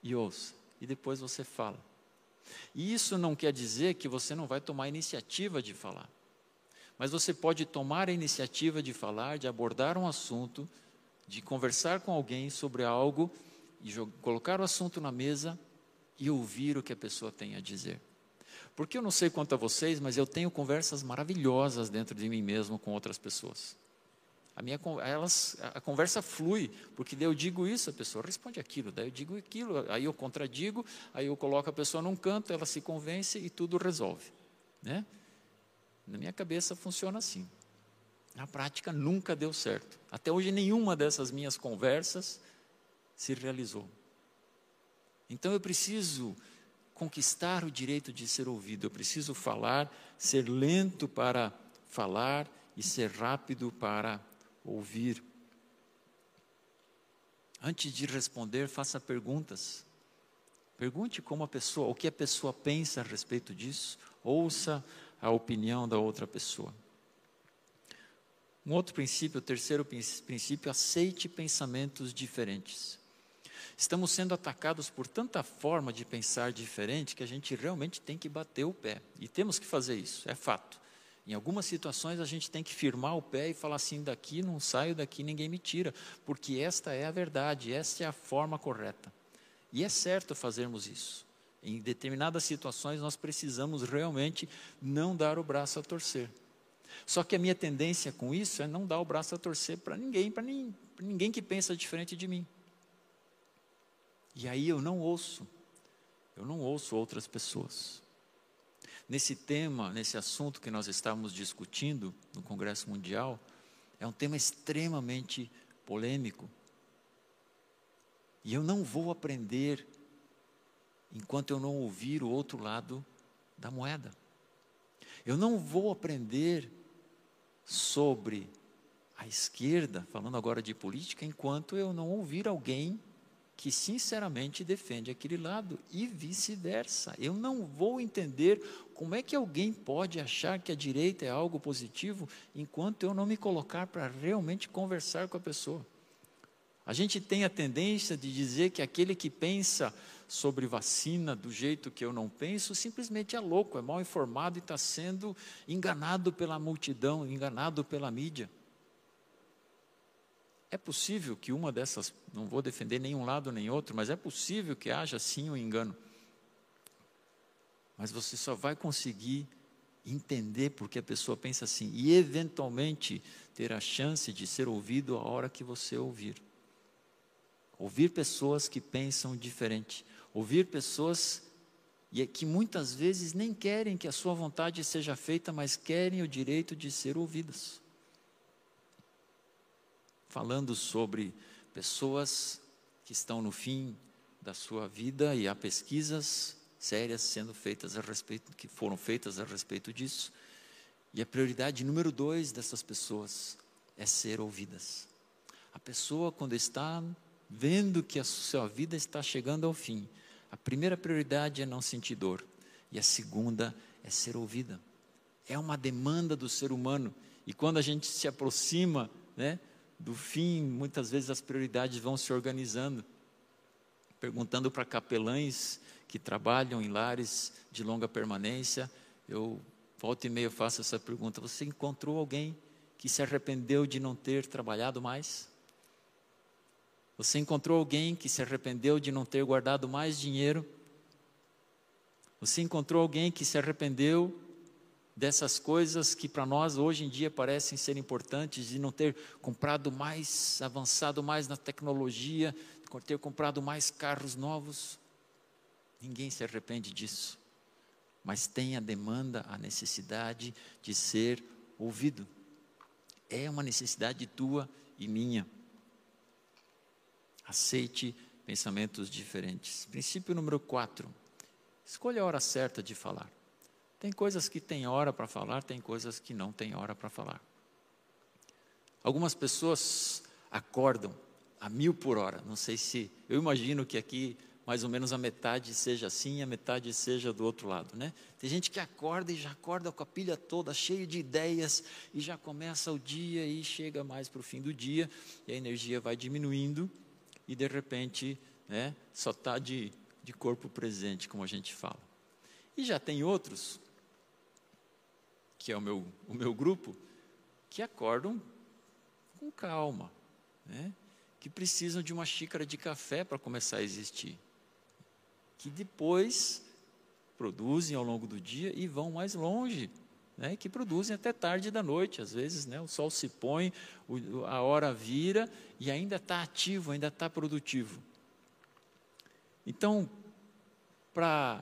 e ouça, e depois você fala. E isso não quer dizer que você não vai tomar a iniciativa de falar. Mas você pode tomar a iniciativa de falar, de abordar um assunto, de conversar com alguém sobre algo e colocar o assunto na mesa e ouvir o que a pessoa tem a dizer. Porque eu não sei quanto a vocês, mas eu tenho conversas maravilhosas dentro de mim mesmo com outras pessoas. A minha elas, a conversa flui, porque daí eu digo isso, a pessoa responde aquilo, daí eu digo aquilo, aí eu contradigo, aí eu coloco a pessoa num canto, ela se convence e tudo resolve, né? Na minha cabeça funciona assim. Na prática nunca deu certo. Até hoje nenhuma dessas minhas conversas se realizou. Então eu preciso conquistar o direito de ser ouvido, eu preciso falar, ser lento para falar e ser rápido para ouvir. Antes de responder, faça perguntas. Pergunte como a pessoa, o que a pessoa pensa a respeito disso. Ouça a opinião da outra pessoa. Um outro princípio, o terceiro princípio, aceite pensamentos diferentes. Estamos sendo atacados por tanta forma de pensar diferente que a gente realmente tem que bater o pé. E temos que fazer isso, é fato. Em algumas situações a gente tem que firmar o pé e falar assim: daqui não saio, daqui ninguém me tira, porque esta é a verdade, esta é a forma correta. E é certo fazermos isso. Em determinadas situações, nós precisamos realmente não dar o braço a torcer. Só que a minha tendência com isso é não dar o braço a torcer para ninguém, para ninguém que pensa diferente de mim. E aí eu não ouço, eu não ouço outras pessoas. Nesse tema, nesse assunto que nós estávamos discutindo no Congresso Mundial, é um tema extremamente polêmico. E eu não vou aprender enquanto eu não ouvir o outro lado da moeda. Eu não vou aprender sobre a esquerda, falando agora de política, enquanto eu não ouvir alguém que sinceramente defende aquele lado e vice-versa. Eu não vou entender como é que alguém pode achar que a direita é algo positivo enquanto eu não me colocar para realmente conversar com a pessoa. A gente tem a tendência de dizer que aquele que pensa sobre vacina do jeito que eu não penso, simplesmente é louco, é mal informado e está sendo enganado pela multidão, enganado pela mídia. É possível que uma dessas, não vou defender nenhum lado nem outro, mas é possível que haja sim um engano. Mas você só vai conseguir entender porque a pessoa pensa assim e eventualmente ter a chance de ser ouvido a hora que você ouvir. Ouvir pessoas que pensam diferente. Ouvir pessoas é que muitas vezes nem querem que a sua vontade seja feita, mas querem o direito de ser ouvidas. Falando sobre pessoas que estão no fim da sua vida e há pesquisas sérias sendo feitas a respeito, que foram feitas a respeito disso. E a prioridade número dois dessas pessoas é ser ouvidas. A pessoa, quando está vendo que a sua vida está chegando ao fim, a primeira prioridade é não sentir dor, e a segunda é ser ouvida. É uma demanda do ser humano, e quando a gente se aproxima né, do fim, muitas vezes as prioridades vão se organizando. Perguntando para capelães que trabalham em lares de longa permanência, eu volta e meia faço essa pergunta: você encontrou alguém que se arrependeu de não ter trabalhado mais? Você encontrou alguém que se arrependeu de não ter guardado mais dinheiro? Você encontrou alguém que se arrependeu dessas coisas que para nós hoje em dia parecem ser importantes, de não ter comprado mais, avançado mais na tecnologia, ter comprado mais carros novos. Ninguém se arrepende disso, mas tem a demanda, a necessidade de ser ouvido. É uma necessidade tua e minha. Aceite pensamentos diferentes. Princípio número 4. Escolha a hora certa de falar. Tem coisas que tem hora para falar, tem coisas que não tem hora para falar. Algumas pessoas acordam a mil por hora. Não sei se. Eu imagino que aqui mais ou menos a metade seja assim, a metade seja do outro lado, né? Tem gente que acorda e já acorda com a pilha toda, cheio de ideias, e já começa o dia e chega mais para o fim do dia, e a energia vai diminuindo, e de repente, né, só está de, de corpo presente, como a gente fala. E já tem outros que é o meu, o meu grupo, que acordam com calma, né? que precisam de uma xícara de café para começar a existir, que depois produzem ao longo do dia e vão mais longe, né? que produzem até tarde da noite, às vezes né? o sol se põe, a hora vira e ainda está ativo, ainda está produtivo. Então, para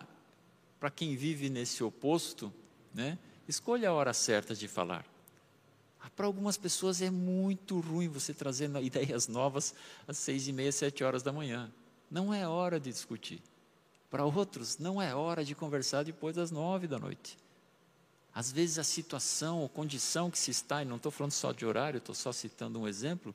quem vive nesse oposto, né? Escolha a hora certa de falar. Ah, para algumas pessoas é muito ruim você trazer ideias novas às seis e meia, sete horas da manhã. Não é hora de discutir. Para outros, não é hora de conversar depois das nove da noite. Às vezes a situação ou condição que se está, e não estou falando só de horário, estou só citando um exemplo,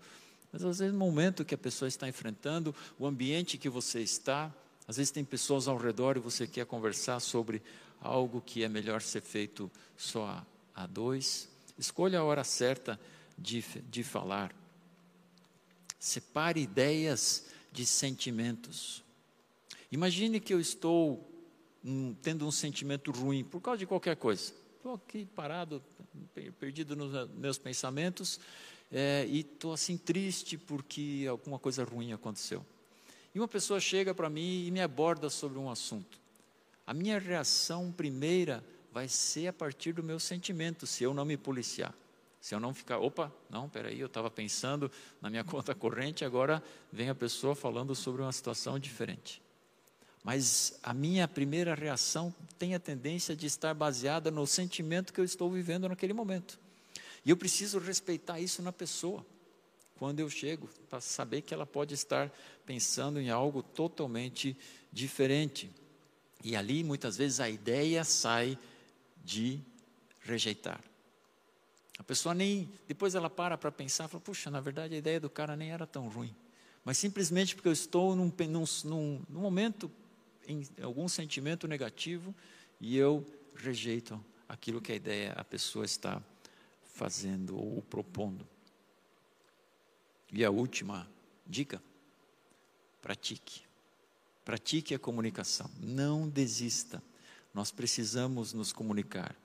mas às vezes o momento que a pessoa está enfrentando, o ambiente que você está, às vezes tem pessoas ao redor e você quer conversar sobre algo que é melhor ser feito só a dois. Escolha a hora certa de, de falar. Separe ideias de sentimentos. Imagine que eu estou hum, tendo um sentimento ruim por causa de qualquer coisa. Estou aqui parado, perdido nos meus pensamentos é, e estou assim triste porque alguma coisa ruim aconteceu. E uma pessoa chega para mim e me aborda sobre um assunto a minha reação primeira vai ser a partir do meu sentimento, se eu não me policiar. Se eu não ficar, opa, não, peraí, eu estava pensando na minha conta corrente, agora vem a pessoa falando sobre uma situação diferente. Mas a minha primeira reação tem a tendência de estar baseada no sentimento que eu estou vivendo naquele momento. E eu preciso respeitar isso na pessoa, quando eu chego, para saber que ela pode estar pensando em algo totalmente diferente. E ali, muitas vezes, a ideia sai de rejeitar. A pessoa nem. Depois ela para para pensar, fala, puxa, na verdade a ideia do cara nem era tão ruim. Mas simplesmente porque eu estou num, num, num, num momento, em algum sentimento negativo, e eu rejeito aquilo que a ideia, a pessoa está fazendo ou propondo. E a última dica: pratique. Pratique a comunicação. Não desista. Nós precisamos nos comunicar.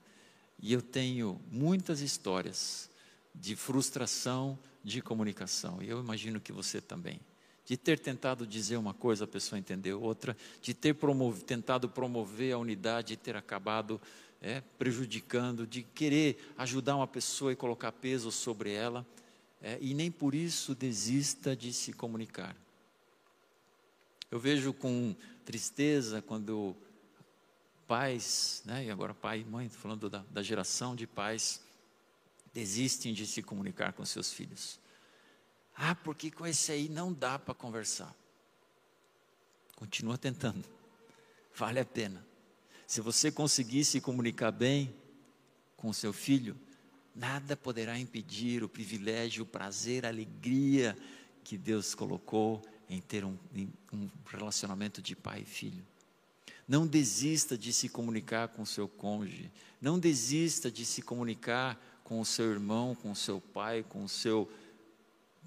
E eu tenho muitas histórias de frustração de comunicação. E eu imagino que você também. De ter tentado dizer uma coisa, a pessoa entendeu outra. De ter tentado promover a unidade e ter acabado é, prejudicando. De querer ajudar uma pessoa e colocar peso sobre ela. É, e nem por isso desista de se comunicar. Eu vejo com tristeza quando pais, né, e agora pai e mãe, falando da, da geração de pais, desistem de se comunicar com seus filhos. Ah, porque com esse aí não dá para conversar. Continua tentando, vale a pena. Se você conseguir se comunicar bem com seu filho, nada poderá impedir o privilégio, o prazer, a alegria que Deus colocou em ter um, um relacionamento de pai e filho. Não desista de se comunicar com seu cônjuge. Não desista de se comunicar com o seu irmão, com o seu pai, com o seu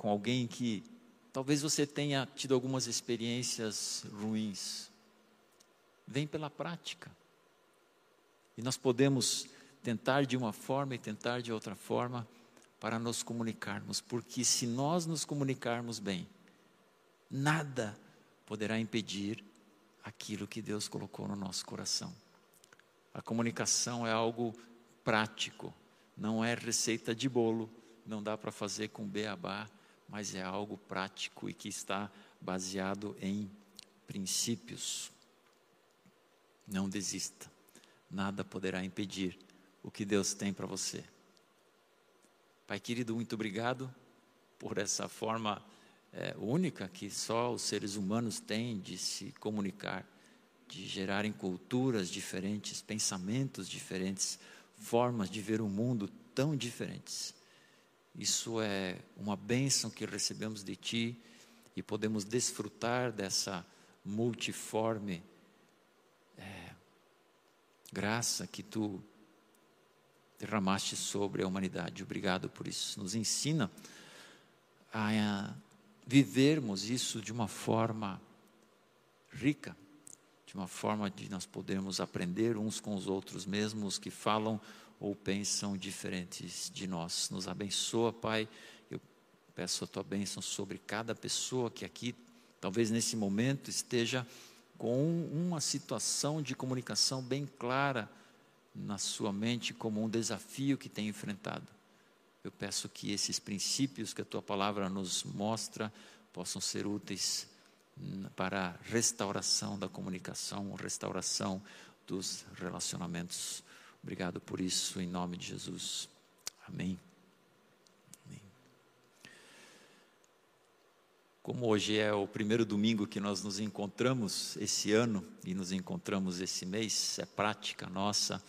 com alguém que talvez você tenha tido algumas experiências ruins. Vem pela prática. E nós podemos tentar de uma forma e tentar de outra forma para nos comunicarmos, porque se nós nos comunicarmos bem, nada poderá impedir aquilo que Deus colocou no nosso coração. A comunicação é algo prático, não é receita de bolo, não dá para fazer com beabá, mas é algo prático e que está baseado em princípios. Não desista, nada poderá impedir o que Deus tem para você. Pai querido, muito obrigado por essa forma é, única que só os seres humanos têm de se comunicar, de gerarem culturas diferentes, pensamentos diferentes, formas de ver o mundo tão diferentes. Isso é uma bênção que recebemos de Ti e podemos desfrutar dessa multiforme é, graça que Tu derramaste sobre a humanidade. Obrigado por isso. Nos ensina a vivermos isso de uma forma rica, de uma forma de nós podermos aprender uns com os outros, mesmo os que falam ou pensam diferentes de nós. Nos abençoa, Pai. Eu peço a tua bênção sobre cada pessoa que aqui, talvez nesse momento, esteja com uma situação de comunicação bem clara na sua mente como um desafio que tem enfrentado. Eu peço que esses princípios que a tua palavra nos mostra possam ser úteis para a restauração da comunicação, restauração dos relacionamentos. Obrigado por isso, em nome de Jesus. Amém. Amém. Como hoje é o primeiro domingo que nós nos encontramos esse ano e nos encontramos esse mês, é prática nossa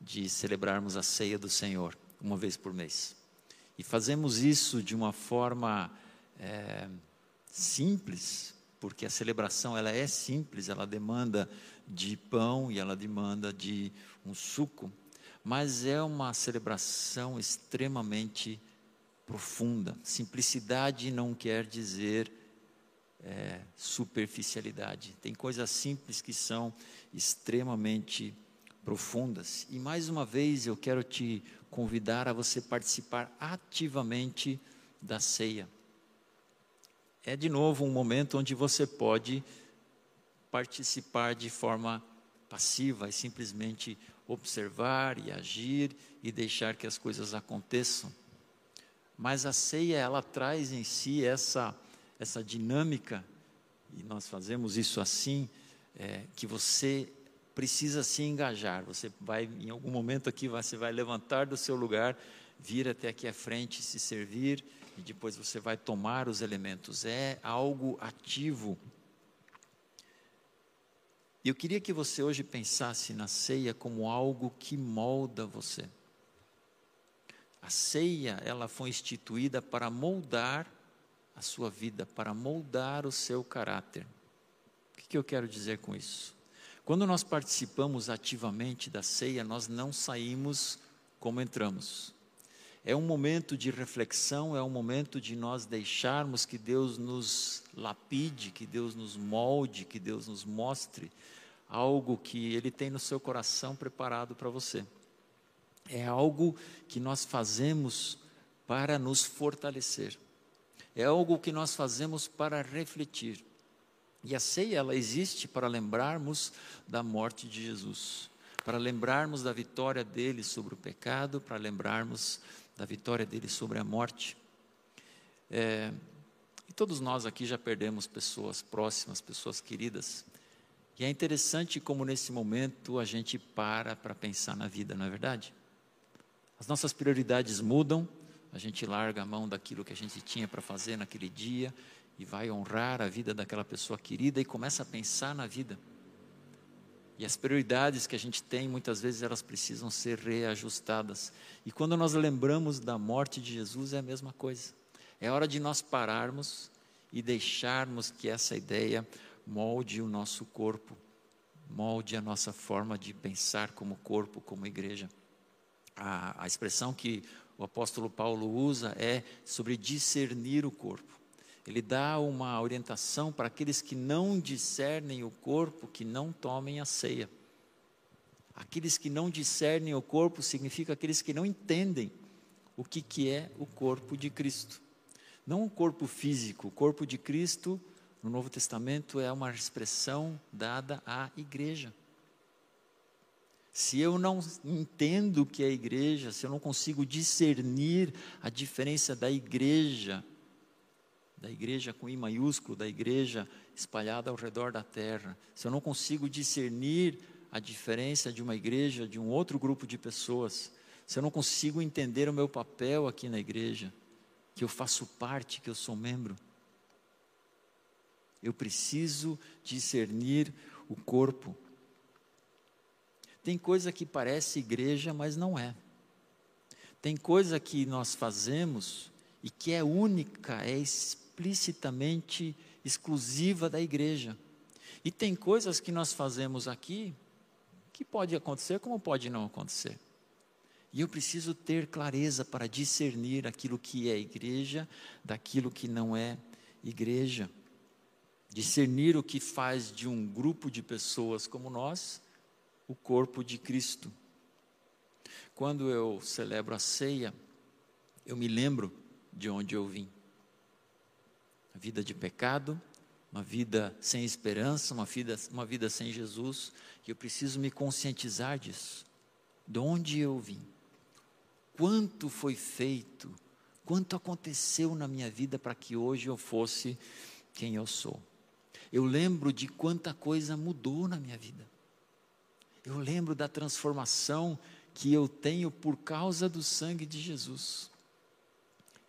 de celebrarmos a ceia do Senhor uma vez por mês. E fazemos isso de uma forma é, simples, porque a celebração ela é simples, ela demanda de pão e ela demanda de um suco, mas é uma celebração extremamente profunda. Simplicidade não quer dizer é, superficialidade. Tem coisas simples que são extremamente profundas. E mais uma vez eu quero te convidar a você participar ativamente da ceia. É de novo um momento onde você pode participar de forma passiva e simplesmente observar e agir e deixar que as coisas aconteçam. Mas a ceia ela traz em si essa essa dinâmica e nós fazemos isso assim é, que você precisa se engajar. Você vai, em algum momento aqui, você vai levantar do seu lugar, vir até aqui à frente, se servir, e depois você vai tomar os elementos. É algo ativo. Eu queria que você hoje pensasse na ceia como algo que molda você. A ceia, ela foi instituída para moldar a sua vida, para moldar o seu caráter. O que, que eu quero dizer com isso? Quando nós participamos ativamente da ceia, nós não saímos como entramos. É um momento de reflexão, é um momento de nós deixarmos que Deus nos lapide, que Deus nos molde, que Deus nos mostre algo que Ele tem no seu coração preparado para você. É algo que nós fazemos para nos fortalecer. É algo que nós fazemos para refletir. E a ceia, ela existe para lembrarmos da morte de Jesus, para lembrarmos da vitória dele sobre o pecado, para lembrarmos da vitória dele sobre a morte. É, e todos nós aqui já perdemos pessoas próximas, pessoas queridas. E é interessante como nesse momento a gente para para pensar na vida, não é verdade? As nossas prioridades mudam, a gente larga a mão daquilo que a gente tinha para fazer naquele dia e vai honrar a vida daquela pessoa querida e começa a pensar na vida. E as prioridades que a gente tem, muitas vezes elas precisam ser reajustadas. E quando nós lembramos da morte de Jesus, é a mesma coisa. É hora de nós pararmos e deixarmos que essa ideia molde o nosso corpo, molde a nossa forma de pensar como corpo, como igreja. A, a expressão que o apóstolo Paulo usa é sobre discernir o corpo ele dá uma orientação para aqueles que não discernem o corpo, que não tomem a ceia. Aqueles que não discernem o corpo significa aqueles que não entendem o que, que é o corpo de Cristo. Não o corpo físico, o corpo de Cristo no Novo Testamento é uma expressão dada à igreja. Se eu não entendo o que é igreja, se eu não consigo discernir a diferença da igreja, da igreja com I maiúsculo, da igreja espalhada ao redor da terra, se eu não consigo discernir a diferença de uma igreja de um outro grupo de pessoas, se eu não consigo entender o meu papel aqui na igreja, que eu faço parte, que eu sou membro, eu preciso discernir o corpo. Tem coisa que parece igreja, mas não é. Tem coisa que nós fazemos e que é única, é explicitamente exclusiva da igreja. E tem coisas que nós fazemos aqui que pode acontecer como pode não acontecer. E eu preciso ter clareza para discernir aquilo que é igreja daquilo que não é igreja. Discernir o que faz de um grupo de pessoas como nós o corpo de Cristo. Quando eu celebro a ceia, eu me lembro de onde eu vim. Uma vida de pecado, uma vida sem esperança, uma vida, uma vida sem Jesus, e eu preciso me conscientizar disso. De onde eu vim? Quanto foi feito? Quanto aconteceu na minha vida para que hoje eu fosse quem eu sou? Eu lembro de quanta coisa mudou na minha vida. Eu lembro da transformação que eu tenho por causa do sangue de Jesus.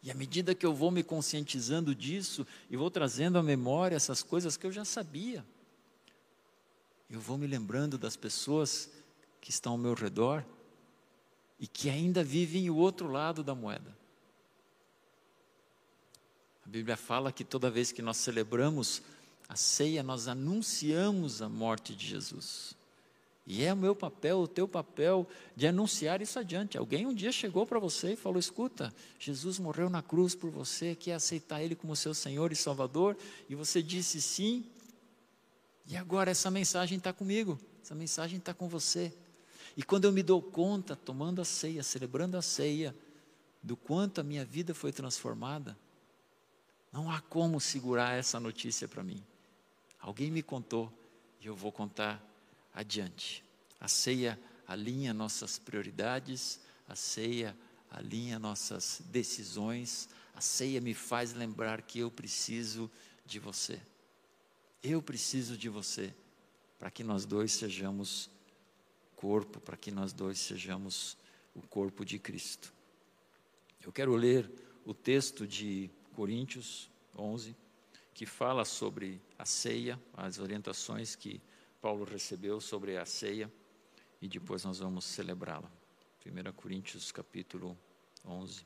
E à medida que eu vou me conscientizando disso e vou trazendo à memória essas coisas que eu já sabia, eu vou me lembrando das pessoas que estão ao meu redor e que ainda vivem o outro lado da moeda. A Bíblia fala que toda vez que nós celebramos a ceia, nós anunciamos a morte de Jesus. E é o meu papel, o teu papel, de anunciar isso adiante. Alguém um dia chegou para você e falou: escuta, Jesus morreu na cruz por você, quer aceitar Ele como seu Senhor e Salvador? E você disse sim. E agora essa mensagem está comigo, essa mensagem está com você. E quando eu me dou conta, tomando a ceia, celebrando a ceia, do quanto a minha vida foi transformada, não há como segurar essa notícia para mim. Alguém me contou e eu vou contar adiante. A ceia alinha nossas prioridades, a ceia alinha nossas decisões, a ceia me faz lembrar que eu preciso de você. Eu preciso de você para que nós dois sejamos corpo, para que nós dois sejamos o corpo de Cristo. Eu quero ler o texto de Coríntios 11, que fala sobre a ceia, as orientações que Paulo recebeu sobre a ceia e depois nós vamos celebrá-la. 1 Coríntios capítulo 11.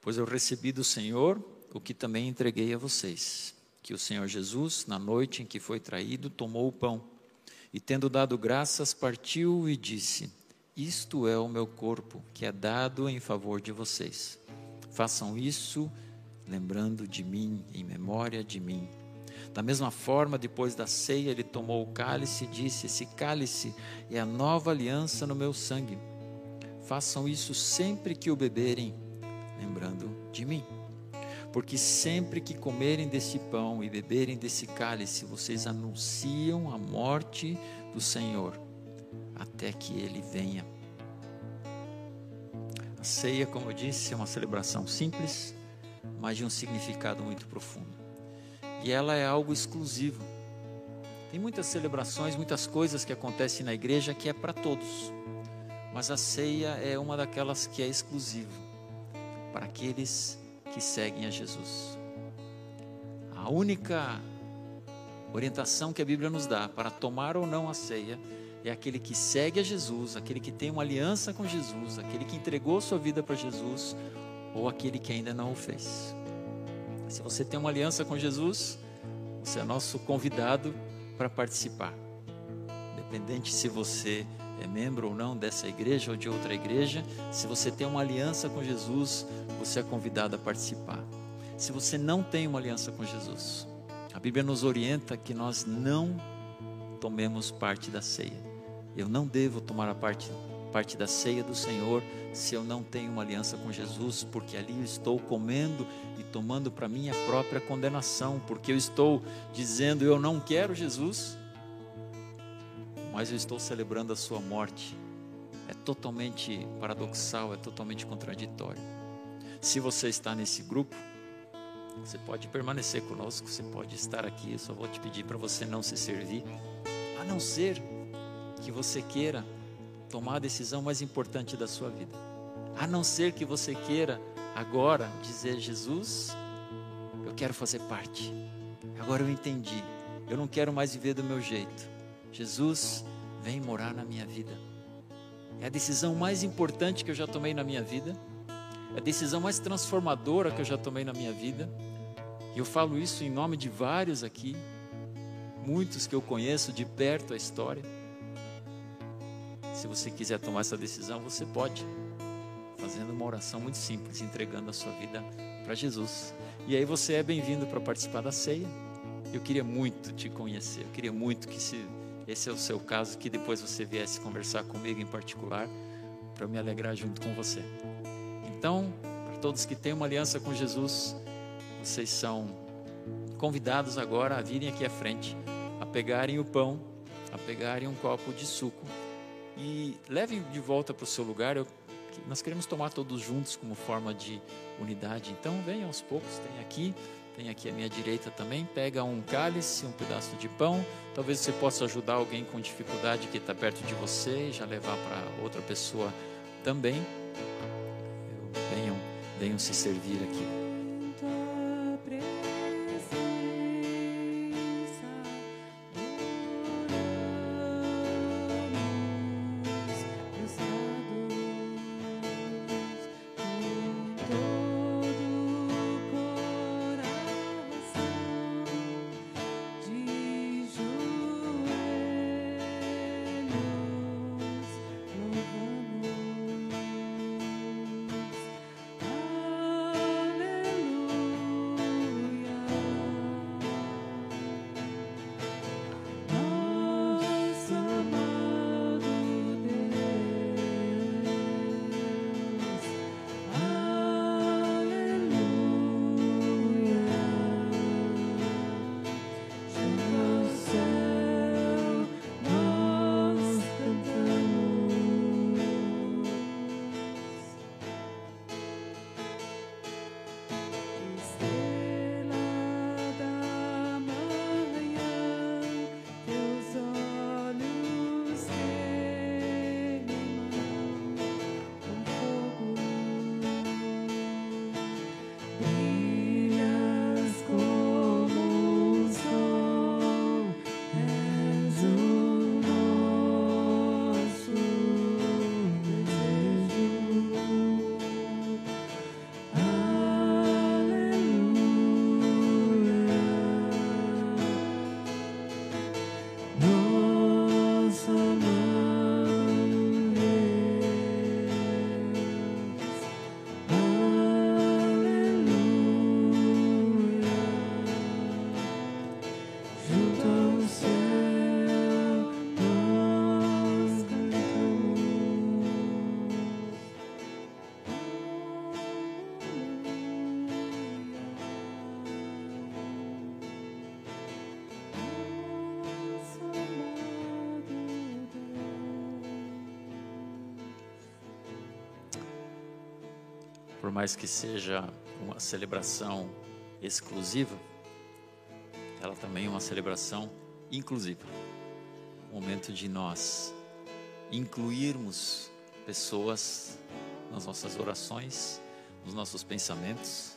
Pois eu recebi do Senhor o que também entreguei a vocês, que o Senhor Jesus, na noite em que foi traído, tomou o pão e, tendo dado graças, partiu e disse: Isto é o meu corpo, que é dado em favor de vocês. Façam isso lembrando de mim, em memória de mim. Da mesma forma, depois da ceia, ele tomou o cálice e disse: Esse cálice é a nova aliança no meu sangue. Façam isso sempre que o beberem, lembrando de mim. Porque sempre que comerem desse pão e beberem desse cálice, vocês anunciam a morte do Senhor, até que ele venha. A ceia, como eu disse, é uma celebração simples, mas de um significado muito profundo. E ela é algo exclusivo. Tem muitas celebrações, muitas coisas que acontecem na igreja que é para todos, mas a ceia é uma daquelas que é exclusiva para aqueles que seguem a Jesus. A única orientação que a Bíblia nos dá para tomar ou não a ceia é aquele que segue a Jesus, aquele que tem uma aliança com Jesus, aquele que entregou sua vida para Jesus ou aquele que ainda não o fez. Se você tem uma aliança com Jesus, você é nosso convidado para participar. Independente se você é membro ou não dessa igreja ou de outra igreja, se você tem uma aliança com Jesus, você é convidado a participar. Se você não tem uma aliança com Jesus, a Bíblia nos orienta que nós não tomemos parte da ceia. Eu não devo tomar a parte parte da ceia do Senhor se eu não tenho uma aliança com Jesus, porque ali eu estou comendo e tomando para minha própria condenação, porque eu estou dizendo eu não quero Jesus, mas eu estou celebrando a sua morte. É totalmente paradoxal, é totalmente contraditório. Se você está nesse grupo, você pode permanecer conosco, você pode estar aqui. Eu só vou te pedir para você não se servir, a não ser que você queira tomar a decisão mais importante da sua vida. A não ser que você queira agora dizer: Jesus, eu quero fazer parte. Agora eu entendi. Eu não quero mais viver do meu jeito. Jesus, vem morar na minha vida. É a decisão mais importante que eu já tomei na minha vida. É a decisão mais transformadora que eu já tomei na minha vida. E eu falo isso em nome de vários aqui, muitos que eu conheço de perto a história. Se você quiser tomar essa decisão, você pode, fazendo uma oração muito simples, entregando a sua vida para Jesus. E aí você é bem-vindo para participar da ceia. Eu queria muito te conhecer, eu queria muito que se esse é o seu caso, que depois você viesse conversar comigo em particular, para me alegrar junto com você. Então, para todos que têm uma aliança com Jesus, vocês são convidados agora a virem aqui à frente, a pegarem o pão, a pegarem um copo de suco e levem de volta para o seu lugar. Eu, nós queremos tomar todos juntos como forma de unidade. Então, venham aos poucos, tem aqui, tem aqui à minha direita também. Pega um cálice, um pedaço de pão. Talvez você possa ajudar alguém com dificuldade que está perto de você e já levar para outra pessoa também. Venham, venham se servir aqui. Mais que seja uma celebração exclusiva, ela também é uma celebração inclusiva. O momento de nós incluirmos pessoas nas nossas orações, nos nossos pensamentos,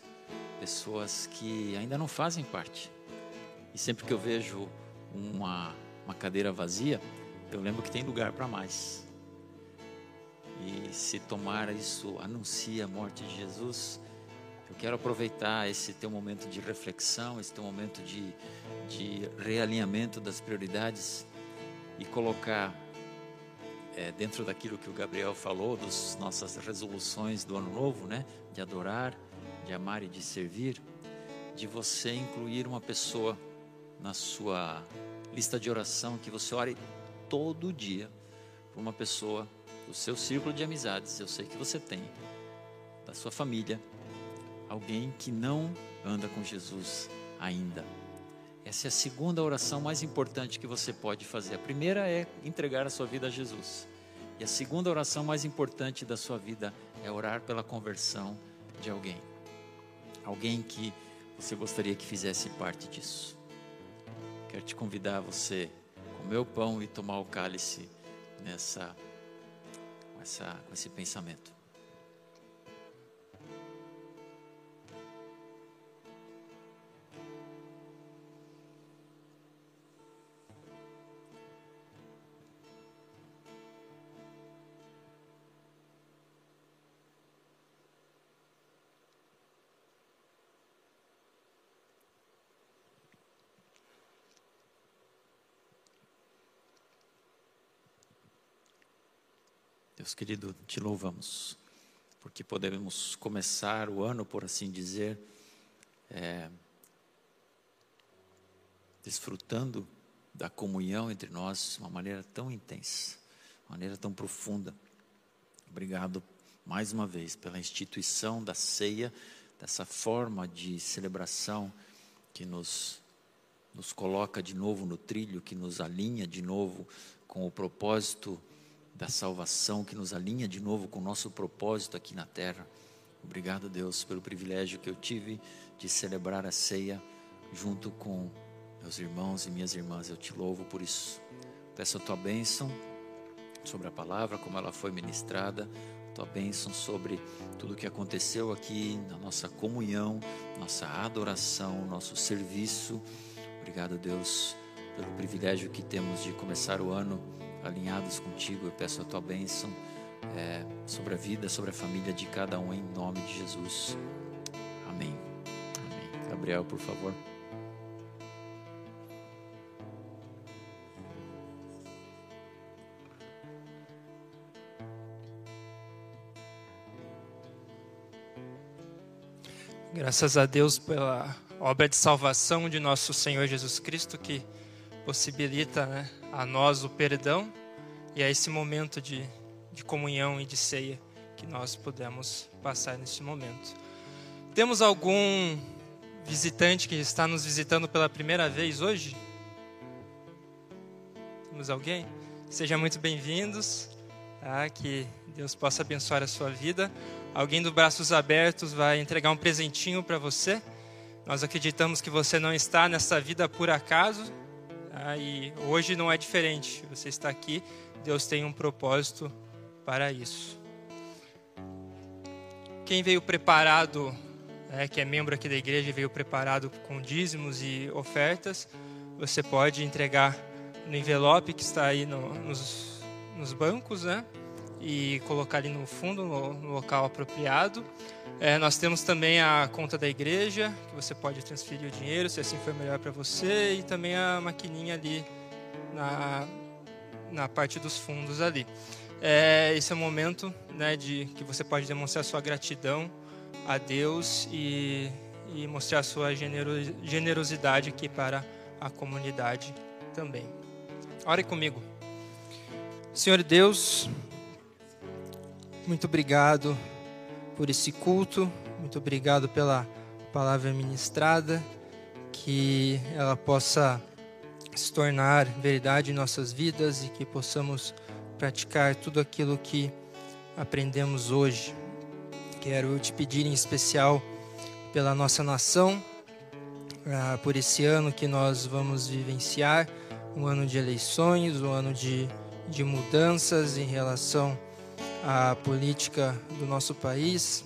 pessoas que ainda não fazem parte. E sempre que eu vejo uma, uma cadeira vazia, eu lembro que tem lugar para mais. Se tomar isso anuncia a morte de Jesus, eu quero aproveitar esse teu momento de reflexão, esse teu momento de, de realinhamento das prioridades e colocar é, dentro daquilo que o Gabriel falou, das nossas resoluções do ano novo, né? De adorar, de amar e de servir, de você incluir uma pessoa na sua lista de oração, que você ore todo dia por uma pessoa do seu círculo de amizades, eu sei que você tem, da sua família, alguém que não anda com Jesus ainda. Essa é a segunda oração mais importante que você pode fazer. A primeira é entregar a sua vida a Jesus. E a segunda oração mais importante da sua vida é orar pela conversão de alguém. Alguém que você gostaria que fizesse parte disso. Quero te convidar a você comer o pão e tomar o cálice nessa, essa, com esse pensamento. Deus querido, te louvamos, porque podemos começar o ano, por assim dizer, é, desfrutando da comunhão entre nós de uma maneira tão intensa, uma maneira tão profunda. Obrigado mais uma vez pela instituição da ceia, dessa forma de celebração que nos, nos coloca de novo no trilho, que nos alinha de novo com o propósito da salvação que nos alinha de novo com o nosso propósito aqui na terra. Obrigado, Deus, pelo privilégio que eu tive de celebrar a ceia junto com meus irmãos e minhas irmãs. Eu te louvo por isso. Peço a tua bênção sobre a palavra, como ela foi ministrada, tua bênção sobre tudo o que aconteceu aqui na nossa comunhão, nossa adoração, nosso serviço. Obrigado, Deus, pelo privilégio que temos de começar o ano alinhados contigo. Eu peço a tua bênção é, sobre a vida, sobre a família de cada um, em nome de Jesus. Amém. Amém. Gabriel, por favor. Graças a Deus pela obra de salvação de nosso Senhor Jesus Cristo que possibilita né, a nós o perdão e a esse momento de, de comunhão e de ceia que nós podemos passar nesse momento. Temos algum visitante que está nos visitando pela primeira vez hoje? Temos alguém? Sejam muito bem-vindos. Tá? Que Deus possa abençoar a sua vida. Alguém do Braços Abertos vai entregar um presentinho para você. Nós acreditamos que você não está nessa vida por acaso, ah, e hoje não é diferente. Você está aqui, Deus tem um propósito para isso. Quem veio preparado, é, que é membro aqui da igreja, veio preparado com dízimos e ofertas, você pode entregar no envelope que está aí no, nos, nos bancos, né? E colocar ali no fundo, no, no local apropriado. É, nós temos também a conta da igreja, que você pode transferir o dinheiro, se assim for melhor para você, e também a maquininha ali na, na parte dos fundos ali. É, esse é o momento né, de que você pode demonstrar sua gratidão a Deus e, e mostrar sua generosidade aqui para a comunidade também. Ore comigo. Senhor Deus, muito obrigado por esse culto, muito obrigado pela palavra ministrada, que ela possa se tornar verdade em nossas vidas e que possamos praticar tudo aquilo que aprendemos hoje. Quero te pedir em especial pela nossa nação, ah, por esse ano que nós vamos vivenciar, um ano de eleições, um ano de, de mudanças em relação a política do nosso país.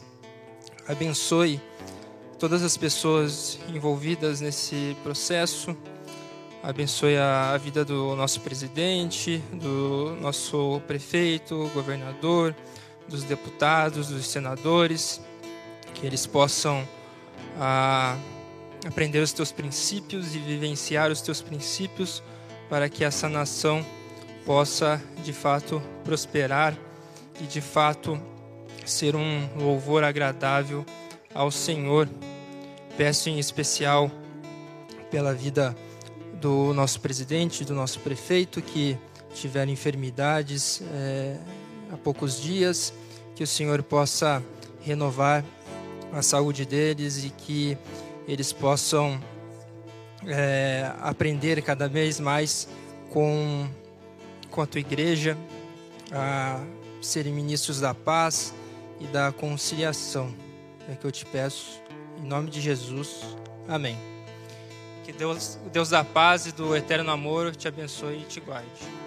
Abençoe todas as pessoas envolvidas nesse processo. Abençoe a vida do nosso presidente, do nosso prefeito, governador, dos deputados, dos senadores, que eles possam aprender os teus princípios e vivenciar os teus princípios para que essa nação possa de fato prosperar e de fato ser um louvor agradável ao Senhor. Peço em especial pela vida do nosso presidente, do nosso prefeito que tiveram enfermidades é, há poucos dias, que o Senhor possa renovar a saúde deles e que eles possam é, aprender cada vez mais com, com a tua igreja, a serem ministros da paz e da conciliação. É que eu te peço, em nome de Jesus. Amém. Que Deus, Deus da paz e do eterno amor te abençoe e te guarde.